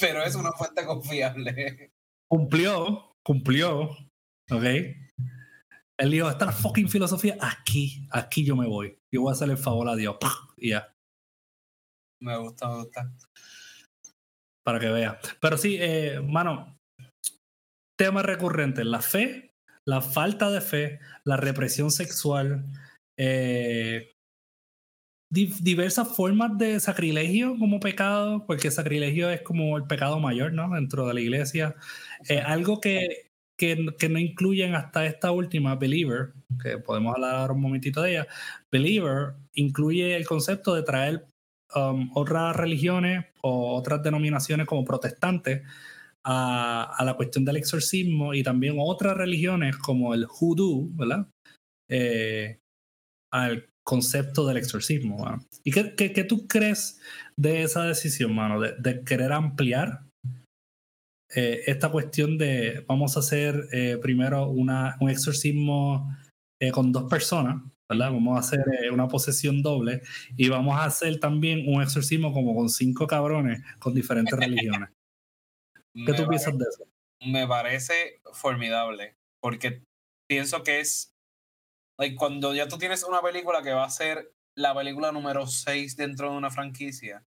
pero es una fuente confiable. Cumplió, cumplió, ¿ok? Él dijo, esta fucking filosofía, aquí, aquí yo me voy. Yo voy a hacerle el favor a Dios. Y ya. Me gusta, me gusta. Para que vea. Pero sí, eh, mano, tema recurrente, la fe, la falta de fe, la represión sexual, eh, diversas formas de sacrilegio como pecado, porque sacrilegio es como el pecado mayor, ¿no? Dentro de la iglesia. Eh, algo que que, que, no incluyen hasta esta última, Believer, que podemos hablar un momentito de ella. Believer incluye el concepto de traer um, otras religiones o otras denominaciones como protestantes a, a, la cuestión del exorcismo y también otras religiones como el hoodoo, ¿verdad? Eh, al concepto del exorcismo. ¿Y qué, qué, qué, tú crees de esa decisión, mano? De, de querer ampliar eh, esta cuestión de vamos a hacer eh, primero una, un exorcismo eh, con dos personas, ¿verdad? Vamos a hacer una posesión doble y vamos a hacer también un exorcismo como con cinco cabrones con diferentes (laughs) religiones. ¿Qué tú piensas de eso? Me parece formidable porque pienso que es like, cuando ya tú tienes una película que va a ser la película número 6 dentro de una franquicia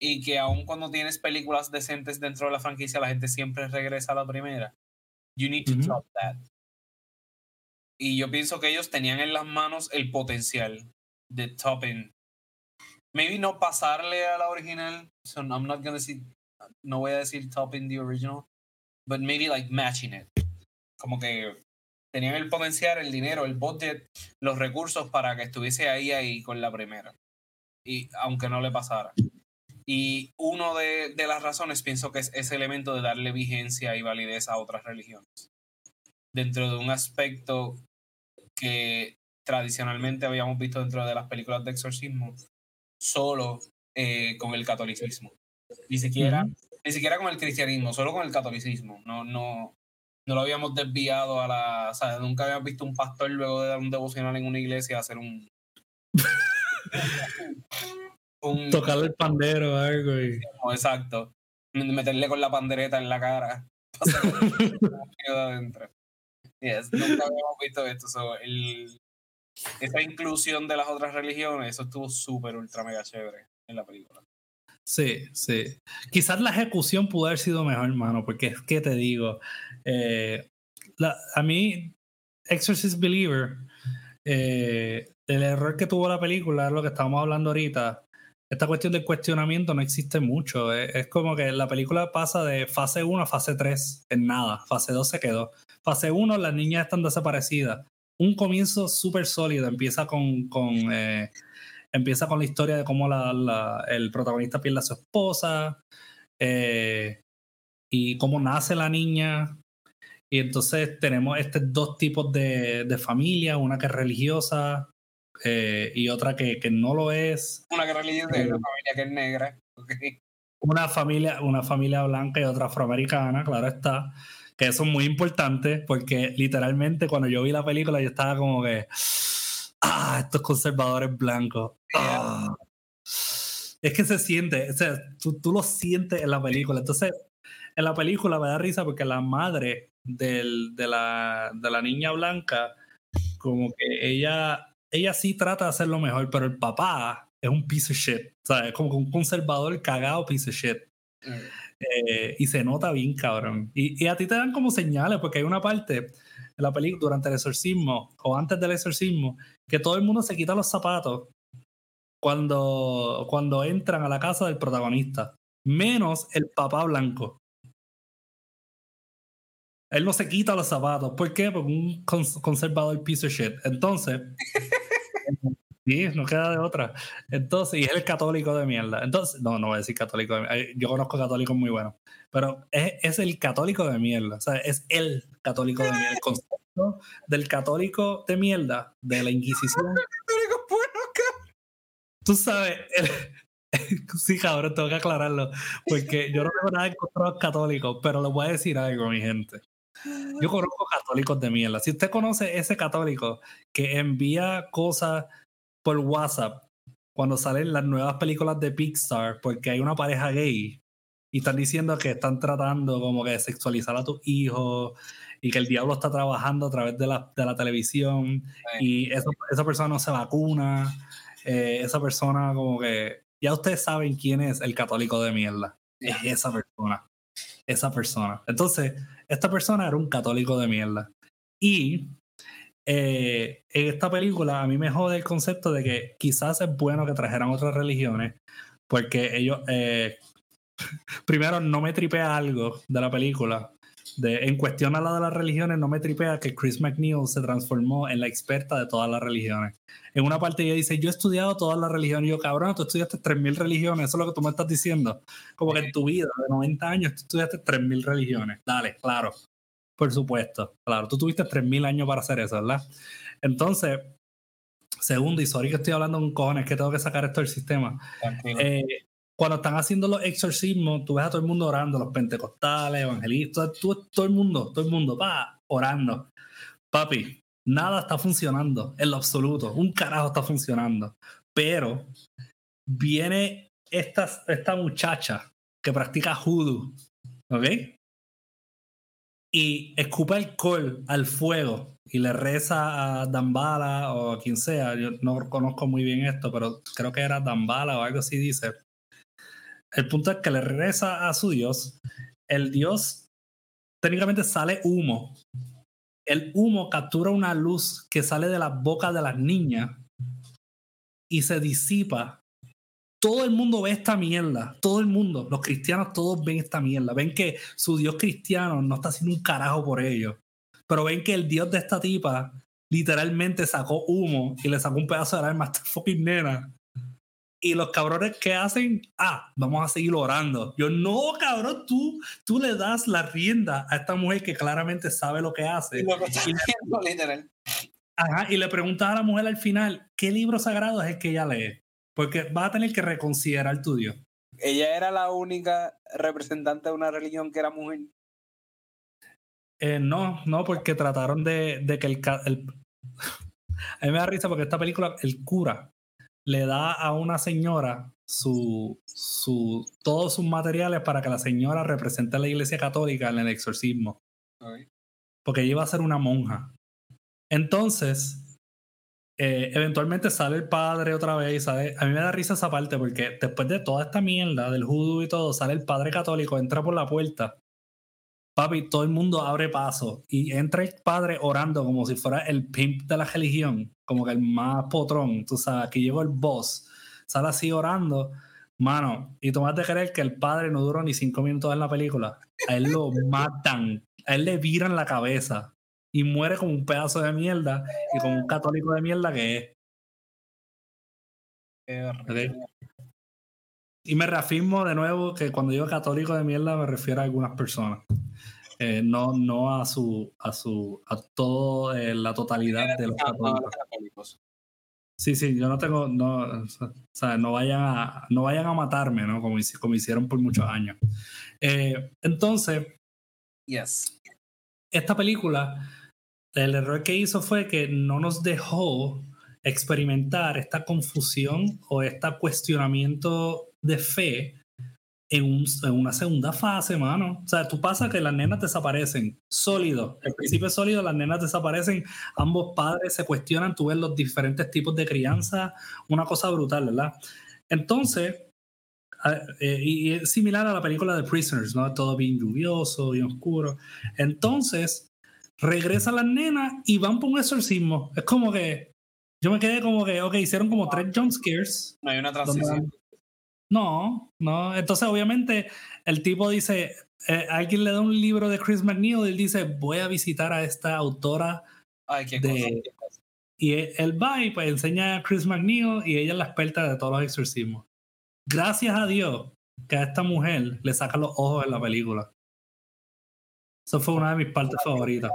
y que aun cuando tienes películas decentes dentro de la franquicia, la gente siempre regresa a la primera. You need to top that. Y yo pienso que ellos tenían en las manos el potencial de topping. Maybe no pasarle a la original, so I'm not gonna see, no voy a decir topping the original, but maybe like matching it. Como que tenían el potencial, el dinero, el budget, los recursos para que estuviese ahí ahí con la primera. Y aunque no le pasara. Y una de, de, las razones pienso que es ese elemento de darle vigencia y validez a otras religiones. Dentro de un aspecto que tradicionalmente habíamos visto dentro de las películas de exorcismo, solo eh, con el catolicismo. Ni siquiera, ni siquiera con el cristianismo, solo con el catolicismo. No, no, no lo habíamos desviado a la. O sea, nunca habíamos visto un pastor luego de dar un devocional en una iglesia hacer un. (laughs) un, tocarle el pandero o algo. Y... exacto. Meterle con la pandereta en la cara. (laughs) adentro. Yes, nunca habíamos visto esto. el, esa inclusión de las otras religiones, eso estuvo súper, ultra, mega chévere en la película. Sí, sí. Quizás la ejecución pudo haber sido mejor, hermano, porque es que te digo, eh, a mí, Exorcist Believer, eh, el error que tuvo la película es lo que estábamos hablando ahorita. Esta cuestión del cuestionamiento no existe mucho. Es, como que la película pasa de fase 1 a fase 3 en nada. Fase 2 se quedó. Fase 1, las niñas están desaparecidas. Un comienzo súper sólido. Empieza con, con eh, empieza con la historia de cómo la, el protagonista pierde a su esposa eh, y cómo nace la niña. Y entonces tenemos estos dos tipos de, de familia, una que es religiosa eh, y otra que, que, no lo es. Una que religiosa y una eh, familia que es negra. (laughs) Una familia, una familia blanca y otra afroamericana, claro está. Que eso es muy importante porque literalmente cuando yo vi la película yo estaba como que, ah, estos conservadores blancos. Ah". Es que se siente, o sea, tú, tú, lo sientes en la película. Entonces, en la película me da risa porque la madre del, de, la, de la niña blanca, como que ella ella sí trata de hacerlo mejor, pero el papá es un piece of shit. O sea, es como un conservador cagado piece of shit. Eh, y se nota bien, cabrón. Y, y, a ti te dan como señales, porque hay una parte en la película durante el exorcismo o antes del exorcismo que todo el mundo se quita los zapatos cuando, cuando entran a la casa del protagonista, menos el papá blanco. Él no se quita los zapatos. ¿Por qué? Porque un conservador piece of shit. Entonces, (laughs) sí, no queda de otra. Entonces, y es el católico de mierda. Entonces, no, no voy a decir católico de mierda. Yo conozco católicos muy buenos. Pero es, es, el católico de mierda. O sea, es el católico de mierda. El concepto del católico de mierda, de la Inquisición. (laughs) Tú sabes, (laughs) sí, cabrón, tengo que aclararlo. Porque yo no tengo nada en contra de los católicos, pero les voy a decir algo, mi gente. Yo conozco católicos de mierda. Si usted conoce ese católico que envía cosas por WhatsApp cuando salen las nuevas películas de Pixar porque hay una pareja gay y están diciendo que están tratando como que de sexualizar a tus hijos y que el diablo está trabajando a través de la, de la televisión y esa persona no se vacuna, eh, esa persona como que ya ustedes saben quién es el católico de mierda. Es esa persona. Esa persona. Entonces, esta persona era un católico de mierda. Y eh, en esta película a mí me jode el concepto de que quizás es bueno que trajeran otras religiones, porque ellos, eh, (laughs) primero, no me tripea algo de la película. De, en cuestión a la de las religiones, no me tripea que Chris McNeil se transformó en la experta de todas las religiones. En una parte ella dice, yo he estudiado todas las religiones. Y yo, cabrón, tú estudiaste 3.000 religiones, eso es lo que tú me estás diciendo. Como que en tu vida de 90 años tú estudiaste 3.000 religiones. Dale, claro. Por supuesto, claro, tú tuviste 3.000 años para hacer eso, ¿verdad? Entonces, segundo, y sorry que estoy hablando con cojones, que tengo que sacar esto del sistema. Eh, cuando están haciendo los exorcismos, tú ves a todo el mundo orando, los pentecostales, evangelistas, todo el mundo, todo el mundo, va, orando. Papi, nada está funcionando en lo absoluto, un carajo está funcionando. Pero viene esta, esta muchacha que practica judo, ¿ok? y escupe alcohol al fuego y le reza a Dambala o a quien sea, yo no conozco muy bien esto, pero creo que era Dambala o algo así dice. El punto es que le reza a su dios, el dios técnicamente sale humo. El humo captura una luz que sale de las bocas de las niñas y se disipa todo el mundo ve esta mierda, todo el mundo, los cristianos todos ven esta mierda, ven que su Dios cristiano no está haciendo un carajo por ellos, pero ven que el Dios de esta tipa literalmente sacó humo y le sacó un pedazo de alma a esta fucking nena. Y los cabrones que hacen, ah, vamos a seguir orando. Yo, no, cabrón, tú, tú le das la rienda a esta mujer que claramente sabe lo que hace. (laughs) Ajá, y le preguntas a la mujer al final, ¿qué libro sagrado es el que ella lee? Porque vas a tener que reconsiderar tu Dios. Ella era la única representante de una religión que era mujer. Eh, no, no, porque trataron de, de que el, el, (laughs) A mí me da risa porque esta película, el cura le da a una señora su, su, todos sus materiales para que la señora represente a la iglesia católica en el exorcismo. Porque ella iba a ser una monja. Entonces, eh, eventualmente sale el padre otra vez y sale. A mí me da risa esa parte porque después de toda esta mierda del judú y todo, sale el padre católico, entra por la puerta. Papi, todo el mundo abre paso y entra el padre orando como si fuera el pimp de la religión, como que el más potrón. Tú sabes, aquí llegó el boss, sale así orando. Mano, y tú vas a creer que el padre no duró ni cinco minutos en la película. A él lo (laughs) matan, a él le viran la cabeza y muere como un pedazo de mierda y como un católico de mierda que es. Y me reafirmo de nuevo que cuando digo católico de mierda me refiero a algunas personas. Eh, no, no a su, a su, a toda eh, la totalidad de los católicos. Sí, sí, yo no tengo, no, o sea, no vayan a, no vayan a matarme, ¿no? Como, como hicieron por muchos años. Eh, entonces, yes. esta película el error que hizo fue que no nos dejó experimentar esta confusión o este cuestionamiento de fe en, una segunda fase, mano. O sea, tú pasa que las nenas desaparecen, sólido. El principio es sólido, las nenas desaparecen, ambos padres se cuestionan, tú ves los diferentes tipos de crianza, una cosa brutal, ¿verdad? Entonces, eh, y es similar a la película de Prisoners, ¿no? Todo bien lluvioso, y oscuro. Entonces, regresan las nenas y van por un exorcismo. Es como que yo me quedé como que, ok, hicieron como tres jump scares. No hay una transición. No, no. Entonces, obviamente, el tipo dice, eh, alguien le da un libro de Chris McNeil y él dice, voy a visitar a esta autora. Ay, qué de... Y él va y pues enseña a Chris McNeil y ella es la experta de todos los exorcismos. Gracias a Dios que a esta mujer le saca los ojos en la película. Eso fue una de mis partes favoritas.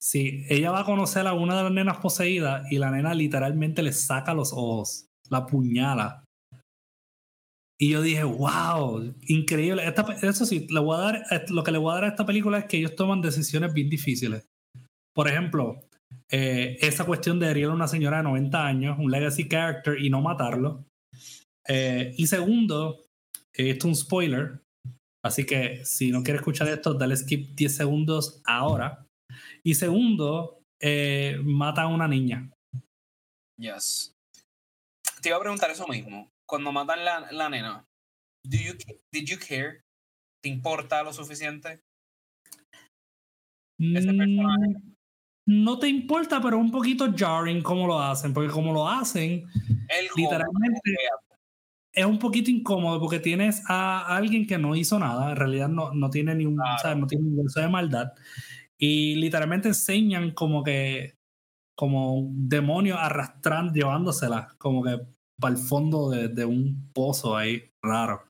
Sí, ella va a conocer a una de las nenas poseídas y la nena literalmente le saca los ojos, la puñala. Y yo dije, wow, increíble. eso sí, le voy a dar, eh, lo que le voy a dar a esta película es que ellos toman decisiones bien difíciles. Por ejemplo, eh, esa cuestión de herir a una señora de 90 años, un legacy character y no matarlo. Eh, y segundo, esto es un spoiler, Así que si no quieres escuchar esto, dale skip 10 segundos ahora. Y segundo, eh, mata a una niña. Yes. Te iba a preguntar eso mismo. Cuando matan la, la nena, do you, did you care? ¿Te importa lo suficiente? Mm, no te importa, pero un poquito jarring cómo lo hacen, porque como lo hacen, literalmente es un poquito incómodo porque tienes a alguien que no hizo nada, en realidad no, no tiene ni un, o sea, no tiene ningún de maldad, y literalmente enseñan como que, como demonio arrastrando, llevándosela, como que para el fondo de, de un pozo ahí, raro.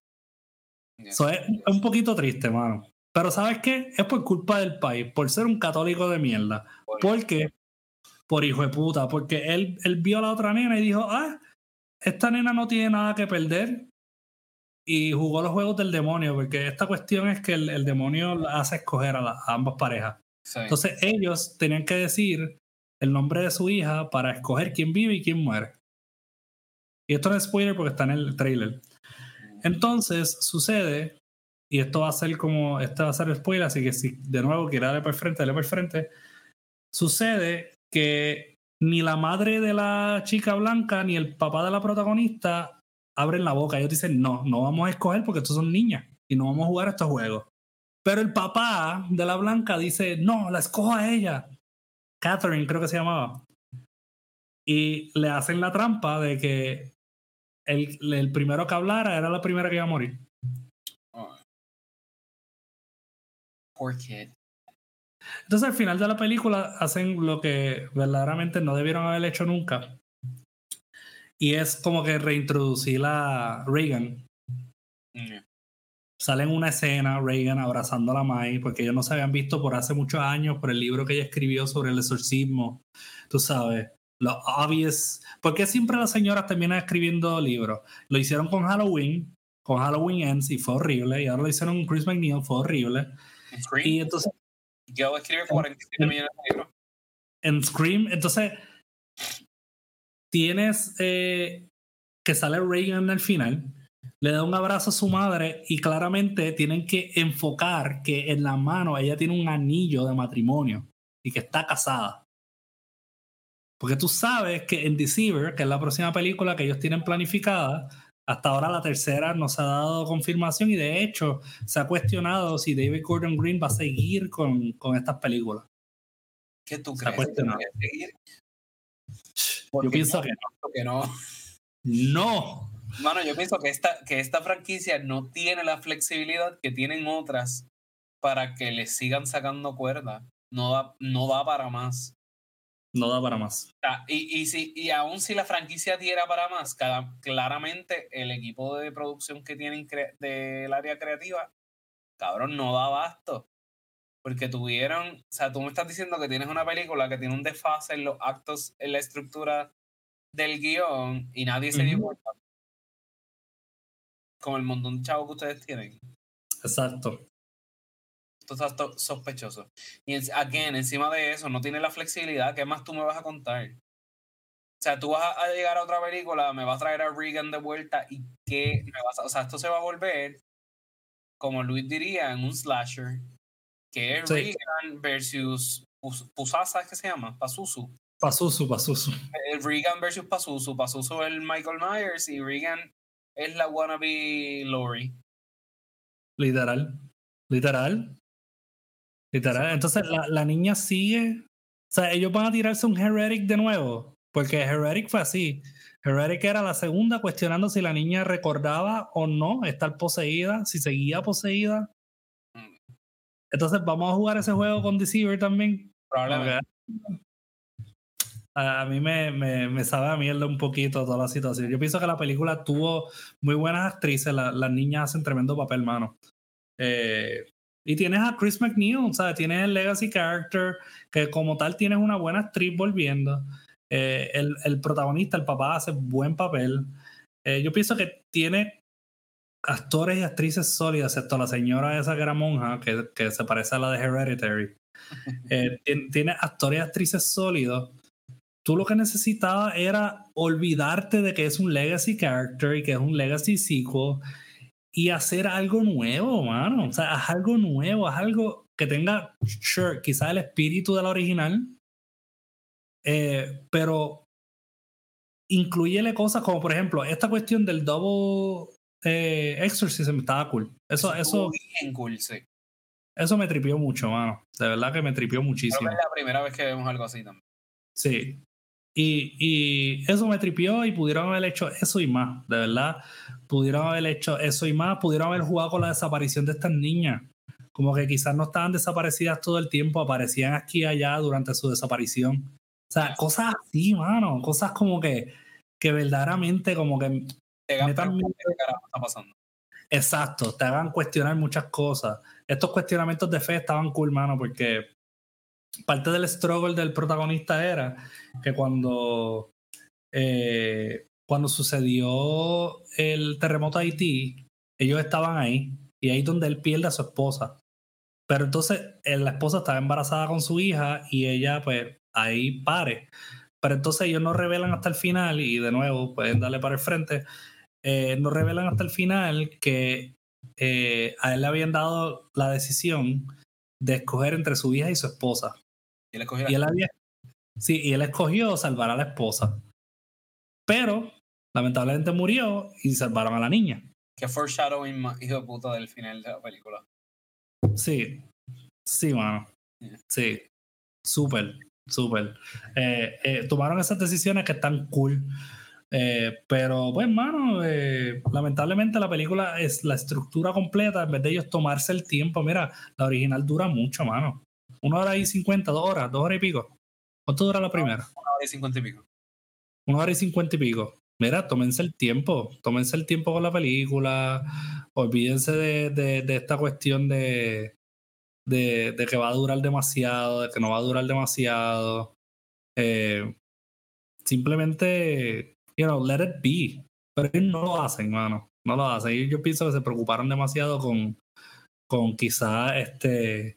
Eso es, un poquito triste, mano. Pero ¿sabes qué? Es por culpa del país, por ser un católico de mierda. Porque, por hijo de puta, porque él, él vio a la otra nena y dijo, ah, esta nena no tiene nada que perder y jugó los juegos del demonio, porque esta cuestión es que el, demonio hace escoger a, ambas parejas. Entonces ellos tenían que decir el nombre de su hija para escoger quién vive y quién muere. Y esto no es spoiler porque está en el trailer. Entonces sucede, y esto va a ser como, este va a ser spoiler, así que si de nuevo quiere darle por frente, dale por frente. Sucede que ni la madre de la chica blanca ni el papá de la protagonista abren la boca. Ellos dicen, no, no vamos a escoger porque estos son niñas y no vamos a jugar estos juegos. Pero el papá de la blanca dice, no, la escojo a ella. Catherine creo que se llamaba. Y le hacen la trampa de que el, el primero que hablara era la primera que iba a morir. Poor kid. Entonces al final de la película hacen lo que verdaderamente no debieron haber hecho nunca. Y es como que reintroducir a Reagan. Mm. Sale en una escena Reagan abrazando a la Mai, porque ellos no se habían visto por hace muchos años, por el libro que ella escribió sobre el exorcismo. Tú sabes, lo obvious. ¿Por siempre las señoras terminan escribiendo libros? Lo hicieron con Halloween, con Halloween Ends, y fue horrible. Y ahora lo hicieron con Chris McNeil, fue horrible. Y entonces yo escribe 47 millones de libros. En Scream, entonces tienes eh, que sale Reagan al final, le da un abrazo a su madre y claramente tienen que enfocar que en la mano ella tiene un anillo de matrimonio y que está casada. Porque tú sabes que en Deceiver, que es la próxima película que ellos tienen planificada, hasta ahora la tercera no se ha dado confirmación y de hecho se ha cuestionado si David Gordon Green va a seguir con, con estas películas. ¿Qué tú Se ha crees? cuestionado. seguir? Yo pienso no, que no. que no. No. Mano, yo pienso que esta, que esta franquicia no tiene la flexibilidad que tienen otras para que le sigan sacando cuerda. No da, no da para más. No da para más. Y, y, si, y aún si la franquicia diera para más, cada- claramente el equipo de producción que tienen del área creativa, cabrón, no da abasto. Porque tuvieron, o sea, tú me estás diciendo que tienes una película que tiene un desfase en los actos, en la estructura del guion y nadie se dio Ujú. cuenta. Con el montón de chavos que ustedes tienen. Exacto. Esto está to- sospechoso. Y again, encima de eso, no tiene la flexibilidad. ¿Qué más tú me vas a contar? O sea, tú vas a, llegar a otra película, me vas a traer a Regan de vuelta y qué me vas a. O sea, esto se va a volver, como Luis diría, en un slasher, que es Sí. Regan versus Pus- Pusasa, ¿qué se llama? Pazuzu. Pasusu, Pasusu. El Regan versus Pazuzu. Pazuzu es el Michael Myers y Regan es la wannabe Lori. Literal. Literal. Literal. Entonces la, la niña sigue. O sea, ellos van a tirarse un Heretic de nuevo. Porque Heretic fue así. Heretic era la segunda cuestionando si la niña recordaba o no estar poseída, si seguía poseída. Entonces vamos a jugar ese juego con Deceiver también. Probablemente. A mí me, me, me sabe a mierda un poquito toda la situación. Yo pienso que la película tuvo muy buenas actrices, la- las niñas hacen tremendo papel, mano. Eh, y tienes a Chris McNeil, ¿sabes? Tienes el legacy character, que como tal tienes una buena actriz volviendo. Eh, el, el protagonista, el papá, hace buen papel. Eh, yo pienso que tiene actores y actrices sólidas, excepto la señora esa que era monja, que, que se parece a la de Hereditary. (laughs) Eh, tien- tiene actores y actrices sólidos. Tú lo que necesitabas era olvidarte de que es un legacy character y que es un legacy sequel y hacer algo nuevo, mano. O sea, haz algo nuevo, haz algo que tenga, sure, quizás el espíritu de la original, eh, pero incluyele cosas como, por ejemplo, esta cuestión del double eh, exorcism estaba cool. Eso, eso, bien cool, sí. eso me tripió mucho, mano. De verdad que me tripió Creo muchísimo. que es la primera vez que vemos algo así también. Sí. Y, y eso me tripió y pudieron haber hecho eso y más, de verdad. Pudieron haber hecho eso y más, pudieron haber jugado con la desaparición de estas niñas. Como que quizás no estaban desaparecidas todo el tiempo, aparecían aquí y allá durante su desaparición. O sea, cosas así, mano, cosas como que, que verdaderamente como que Te Metan miedo. carajo está pasando. Exacto, te hagan cuestionar muchas cosas. Estos cuestionamientos de fe estaban cool, mano, porque parte del struggle del protagonista era que cuando, eh, cuando sucedió el terremoto de Haití, ellos estaban ahí y ahí es donde él pierde a su esposa. Pero entonces eh, la esposa estaba embarazada con su hija y ella pues ahí pare. Pero entonces ellos no revelan hasta el final y de nuevo pueden darle para el frente eh, nos revelan hasta el final que a él le habían dado la decisión de escoger entre su hija y su esposa. Y él había, sí, y él escogió salvar a la esposa. Pero lamentablemente murió y salvaron a la niña. que foreshadowing más hijo de puta del final de la película. Sí, sí, mano. Sí, súper, súper. Eh, eh, tomaron esas decisiones que están cool. Eh, pero, pues, mano, eh, lamentablemente la película es la estructura completa en vez de ellos tomarse el tiempo. Mira, la original dura mucho, mano. Una hora y cincuenta, dos horas, dos horas y pico. ¿Cuánto dura la primera? Una hora y cincuenta y pico. Una hora y cincuenta y pico. Mira, tómense el tiempo, tómense el tiempo con la película, olvídense de, de- de esta cuestión de, de, de que va a durar demasiado, de que no va a durar demasiado. Eh, simplemente, you know, let it be. Pero ellos no lo hacen, mano. No lo hacen. Y yo pienso que se preocuparon demasiado con, con quizá este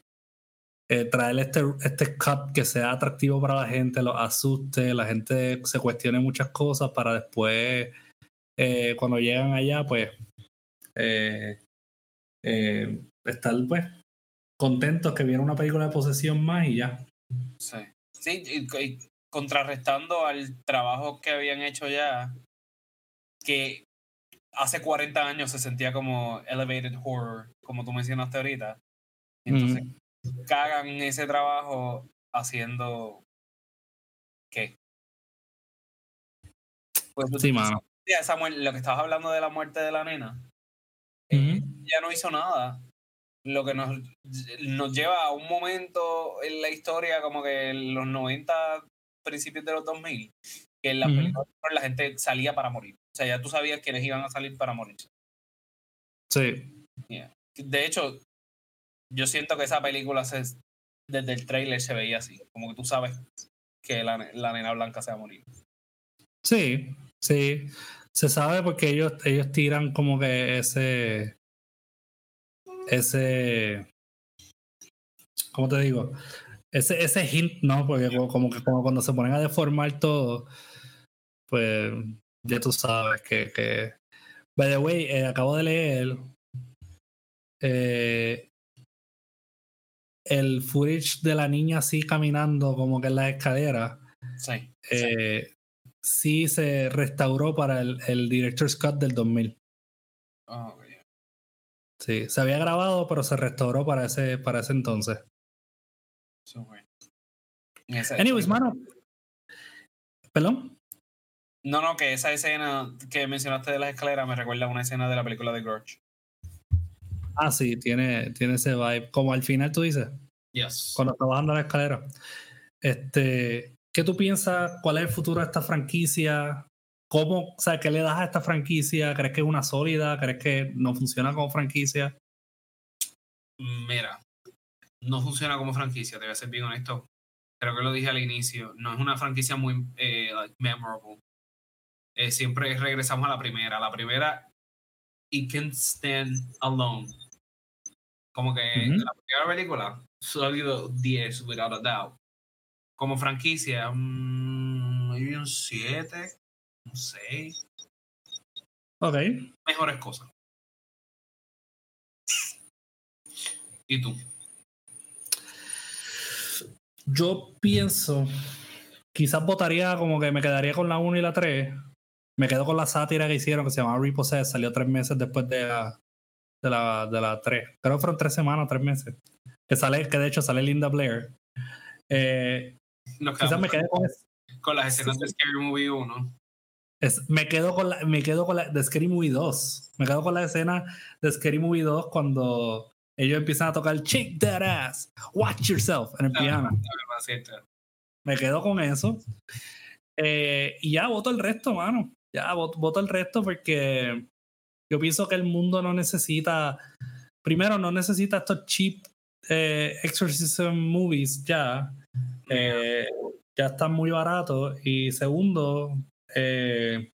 eh, traer este, este cut que sea atractivo para la gente, los asuste, la gente se cuestione muchas cosas para después eh, cuando llegan allá, pues, eh, estar, pues, contentos que viene una película de posesión más y ya. Sí, sí contrarrestando al trabajo que habían hecho ya, que hace 40 años se sentía como elevated horror, como tú mencionaste ahorita. Entonces, cagan ese trabajo haciendo ¿qué? Pues, sí, mano. lo que estabas hablando de la muerte de la nena, eh, ya no hizo nada. Lo que nos, nos lleva a un momento en la historia, como que en los 90, principios de los 2000, que en la película la gente salía para morir. O sea, ya tú sabías quiénes iban a salir para morir. Sí. De hecho, yo siento que esa película se, desde el trailer se veía así, como que tú sabes que la, la nena blanca se va a morir. Sí, sí. Se sabe porque ellos, ellos tiran como que ese. Ese. ¿Cómo te digo? Ese, ese hint, ¿no? Porque como que como cuando se ponen a deformar todo, pues ya tú sabes que. que... By the way, eh, acabo de leer eh, el footage de la niña así caminando como que en la escalera. Sí. Eh, sí. se restauró para el, el Director Scott del 2000. Oh, Sí, se había grabado, pero se restauró para ese, para ese entonces. So, Anyways, mano. ¿Perdón? No, no, que esa escena que mencionaste de las escaleras me recuerda a una escena de la película de Grudge. Ah, sí, tiene, tiene ese vibe. Como al final tú dices. Yes. Cuando está bajando la escalera. Este, ¿Qué tú piensas? ¿Cuál es el futuro de esta franquicia? ¿Cómo, o sea, qué le das a esta franquicia? ¿Crees que es una sólida? ¿Crees que no funciona como franquicia? Mira, no funciona como franquicia, te voy a ser bien honesto. Creo que lo dije al inicio. No es una franquicia muy eh, memorable. Eh, siempre regresamos a la primera. La primera, It Can Stand Alone. Como que la primera película, sólido 10, without a doubt. Como franquicia, um, un 7, un 6. Ok. Mejores cosas. ¿Y tú? Yo pienso, quizás votaría como que me quedaría con la 1 y la 3 me quedo con la sátira que hicieron que se llamaba Repossessed, salió tres meses después de la, de la, de la 3. Creo que fueron tres semanas, tres meses. Que sale, que de hecho sale Linda Blair. Eh, quizás me quedé con, con las escenas de Scary Movie 1. Es, me quedo con la, me quedo con la de Scary Movie 2. Me quedo con la escena de Scary Movie 2 cuando ellos empiezan a tocar Shake That Ass, Watch Yourself en el piano. Me quedo con eso. Eh, y ya voto el resto, mano. Ya voto el resto porque yo pienso que el mundo no necesita, primero no necesita estos cheap eh, exorcism movies ya, eh, ya están muy baratos. Y segundo, eh,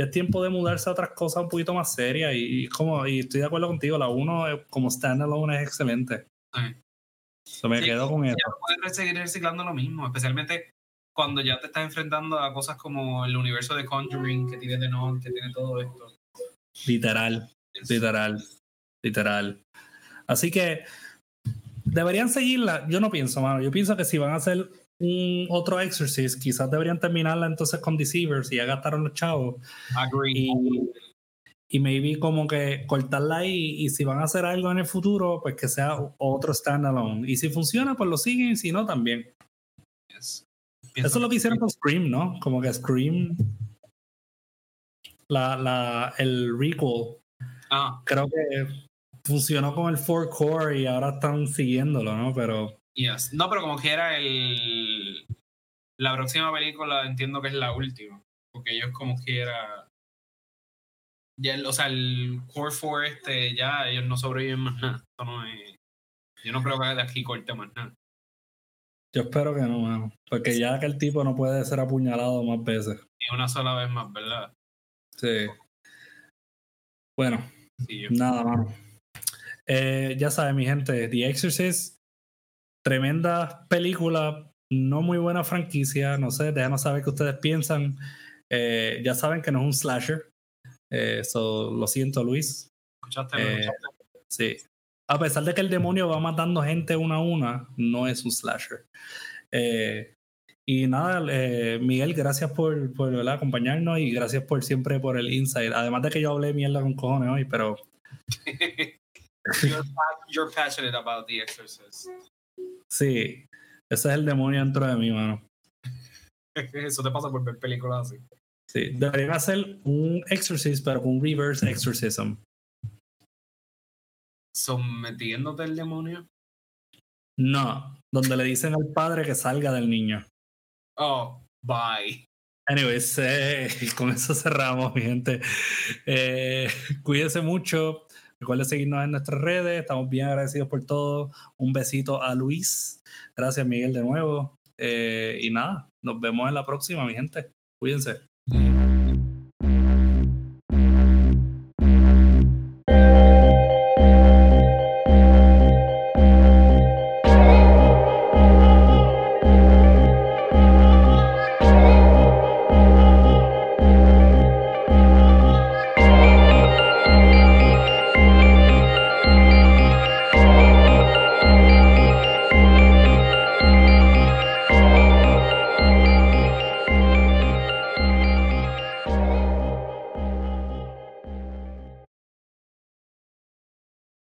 ya es tiempo de mudarse a otras cosas un poquito más serias y, como y estoy de acuerdo contigo, la uno como standalone es excelente. Sí. me quedo con eso. puedes seguir reciclando lo mismo, especialmente cuando ya te estás enfrentando a cosas como el universo de Conjuring, que tiene The Nun, que tiene todo esto. Literal, literal, literal. Así que deberían seguirla. Yo no pienso, mano. Yo pienso que si van a hacer un otro Exorcist, quizás deberían terminarla entonces con Deceivers y ya gastaron los chavos. Agree. Y, maybe como que cortarla ahí y si van a hacer algo en el futuro, pues que sea otro standalone. Y si funciona, pues lo siguen y si no, también. Eso es lo que hicieron con Scream, ¿no? Como que Scream, la, la, el recall, ah. creo que funcionó con el 4 core y ahora están siguiéndolo, ¿no? Pero. Yes. No, pero como que era el. La próxima película entiendo que es la última. Porque ellos como que era. Ya, o sea, el Core 4 este, ya ellos no sobreviven más nada. no yo no creo que de aquí corte más nada. Yo espero que no, mano. Porque ya que el tipo no puede ser apuñalado más veces. Y una sola vez más, ¿verdad? Sí. Bueno, nada, mano. Eh, ya saben, mi gente, The Exorcist, tremenda película, no muy buena franquicia, no sé, déjanos saber qué ustedes piensan. Eh, ya saben que no es un slasher, Eso lo siento, Luis. Escuchaste, Sí. A pesar de que el demonio va matando gente una a una, no es un slasher. y nada, Miguel, gracias por, por acompañarnos y gracias por siempre por el insight. Además de que yo hablé mierda con cojones hoy, pero (laughs) you're, you're, passionate about The Exorcist. Sí, ese es el demonio dentro de mí, mano. (laughs) Eso te pasa por ver películas así. Sí, deberían hacer un Exorcist, pero un reverse exorcism. ¿Sometiéndote al demonio? No, donde le dicen al padre que salga del niño. Oh, bye. Anyways, eh, (laughs) con eso cerramos, mi gente. Eh, cuídense mucho. Recuerden seguirnos en nuestras redes. Estamos bien agradecidos por todo. Un besito a Luis. Gracias, Miguel, de nuevo. Eh, y nada, nos vemos en la próxima, mi gente. Cuídense.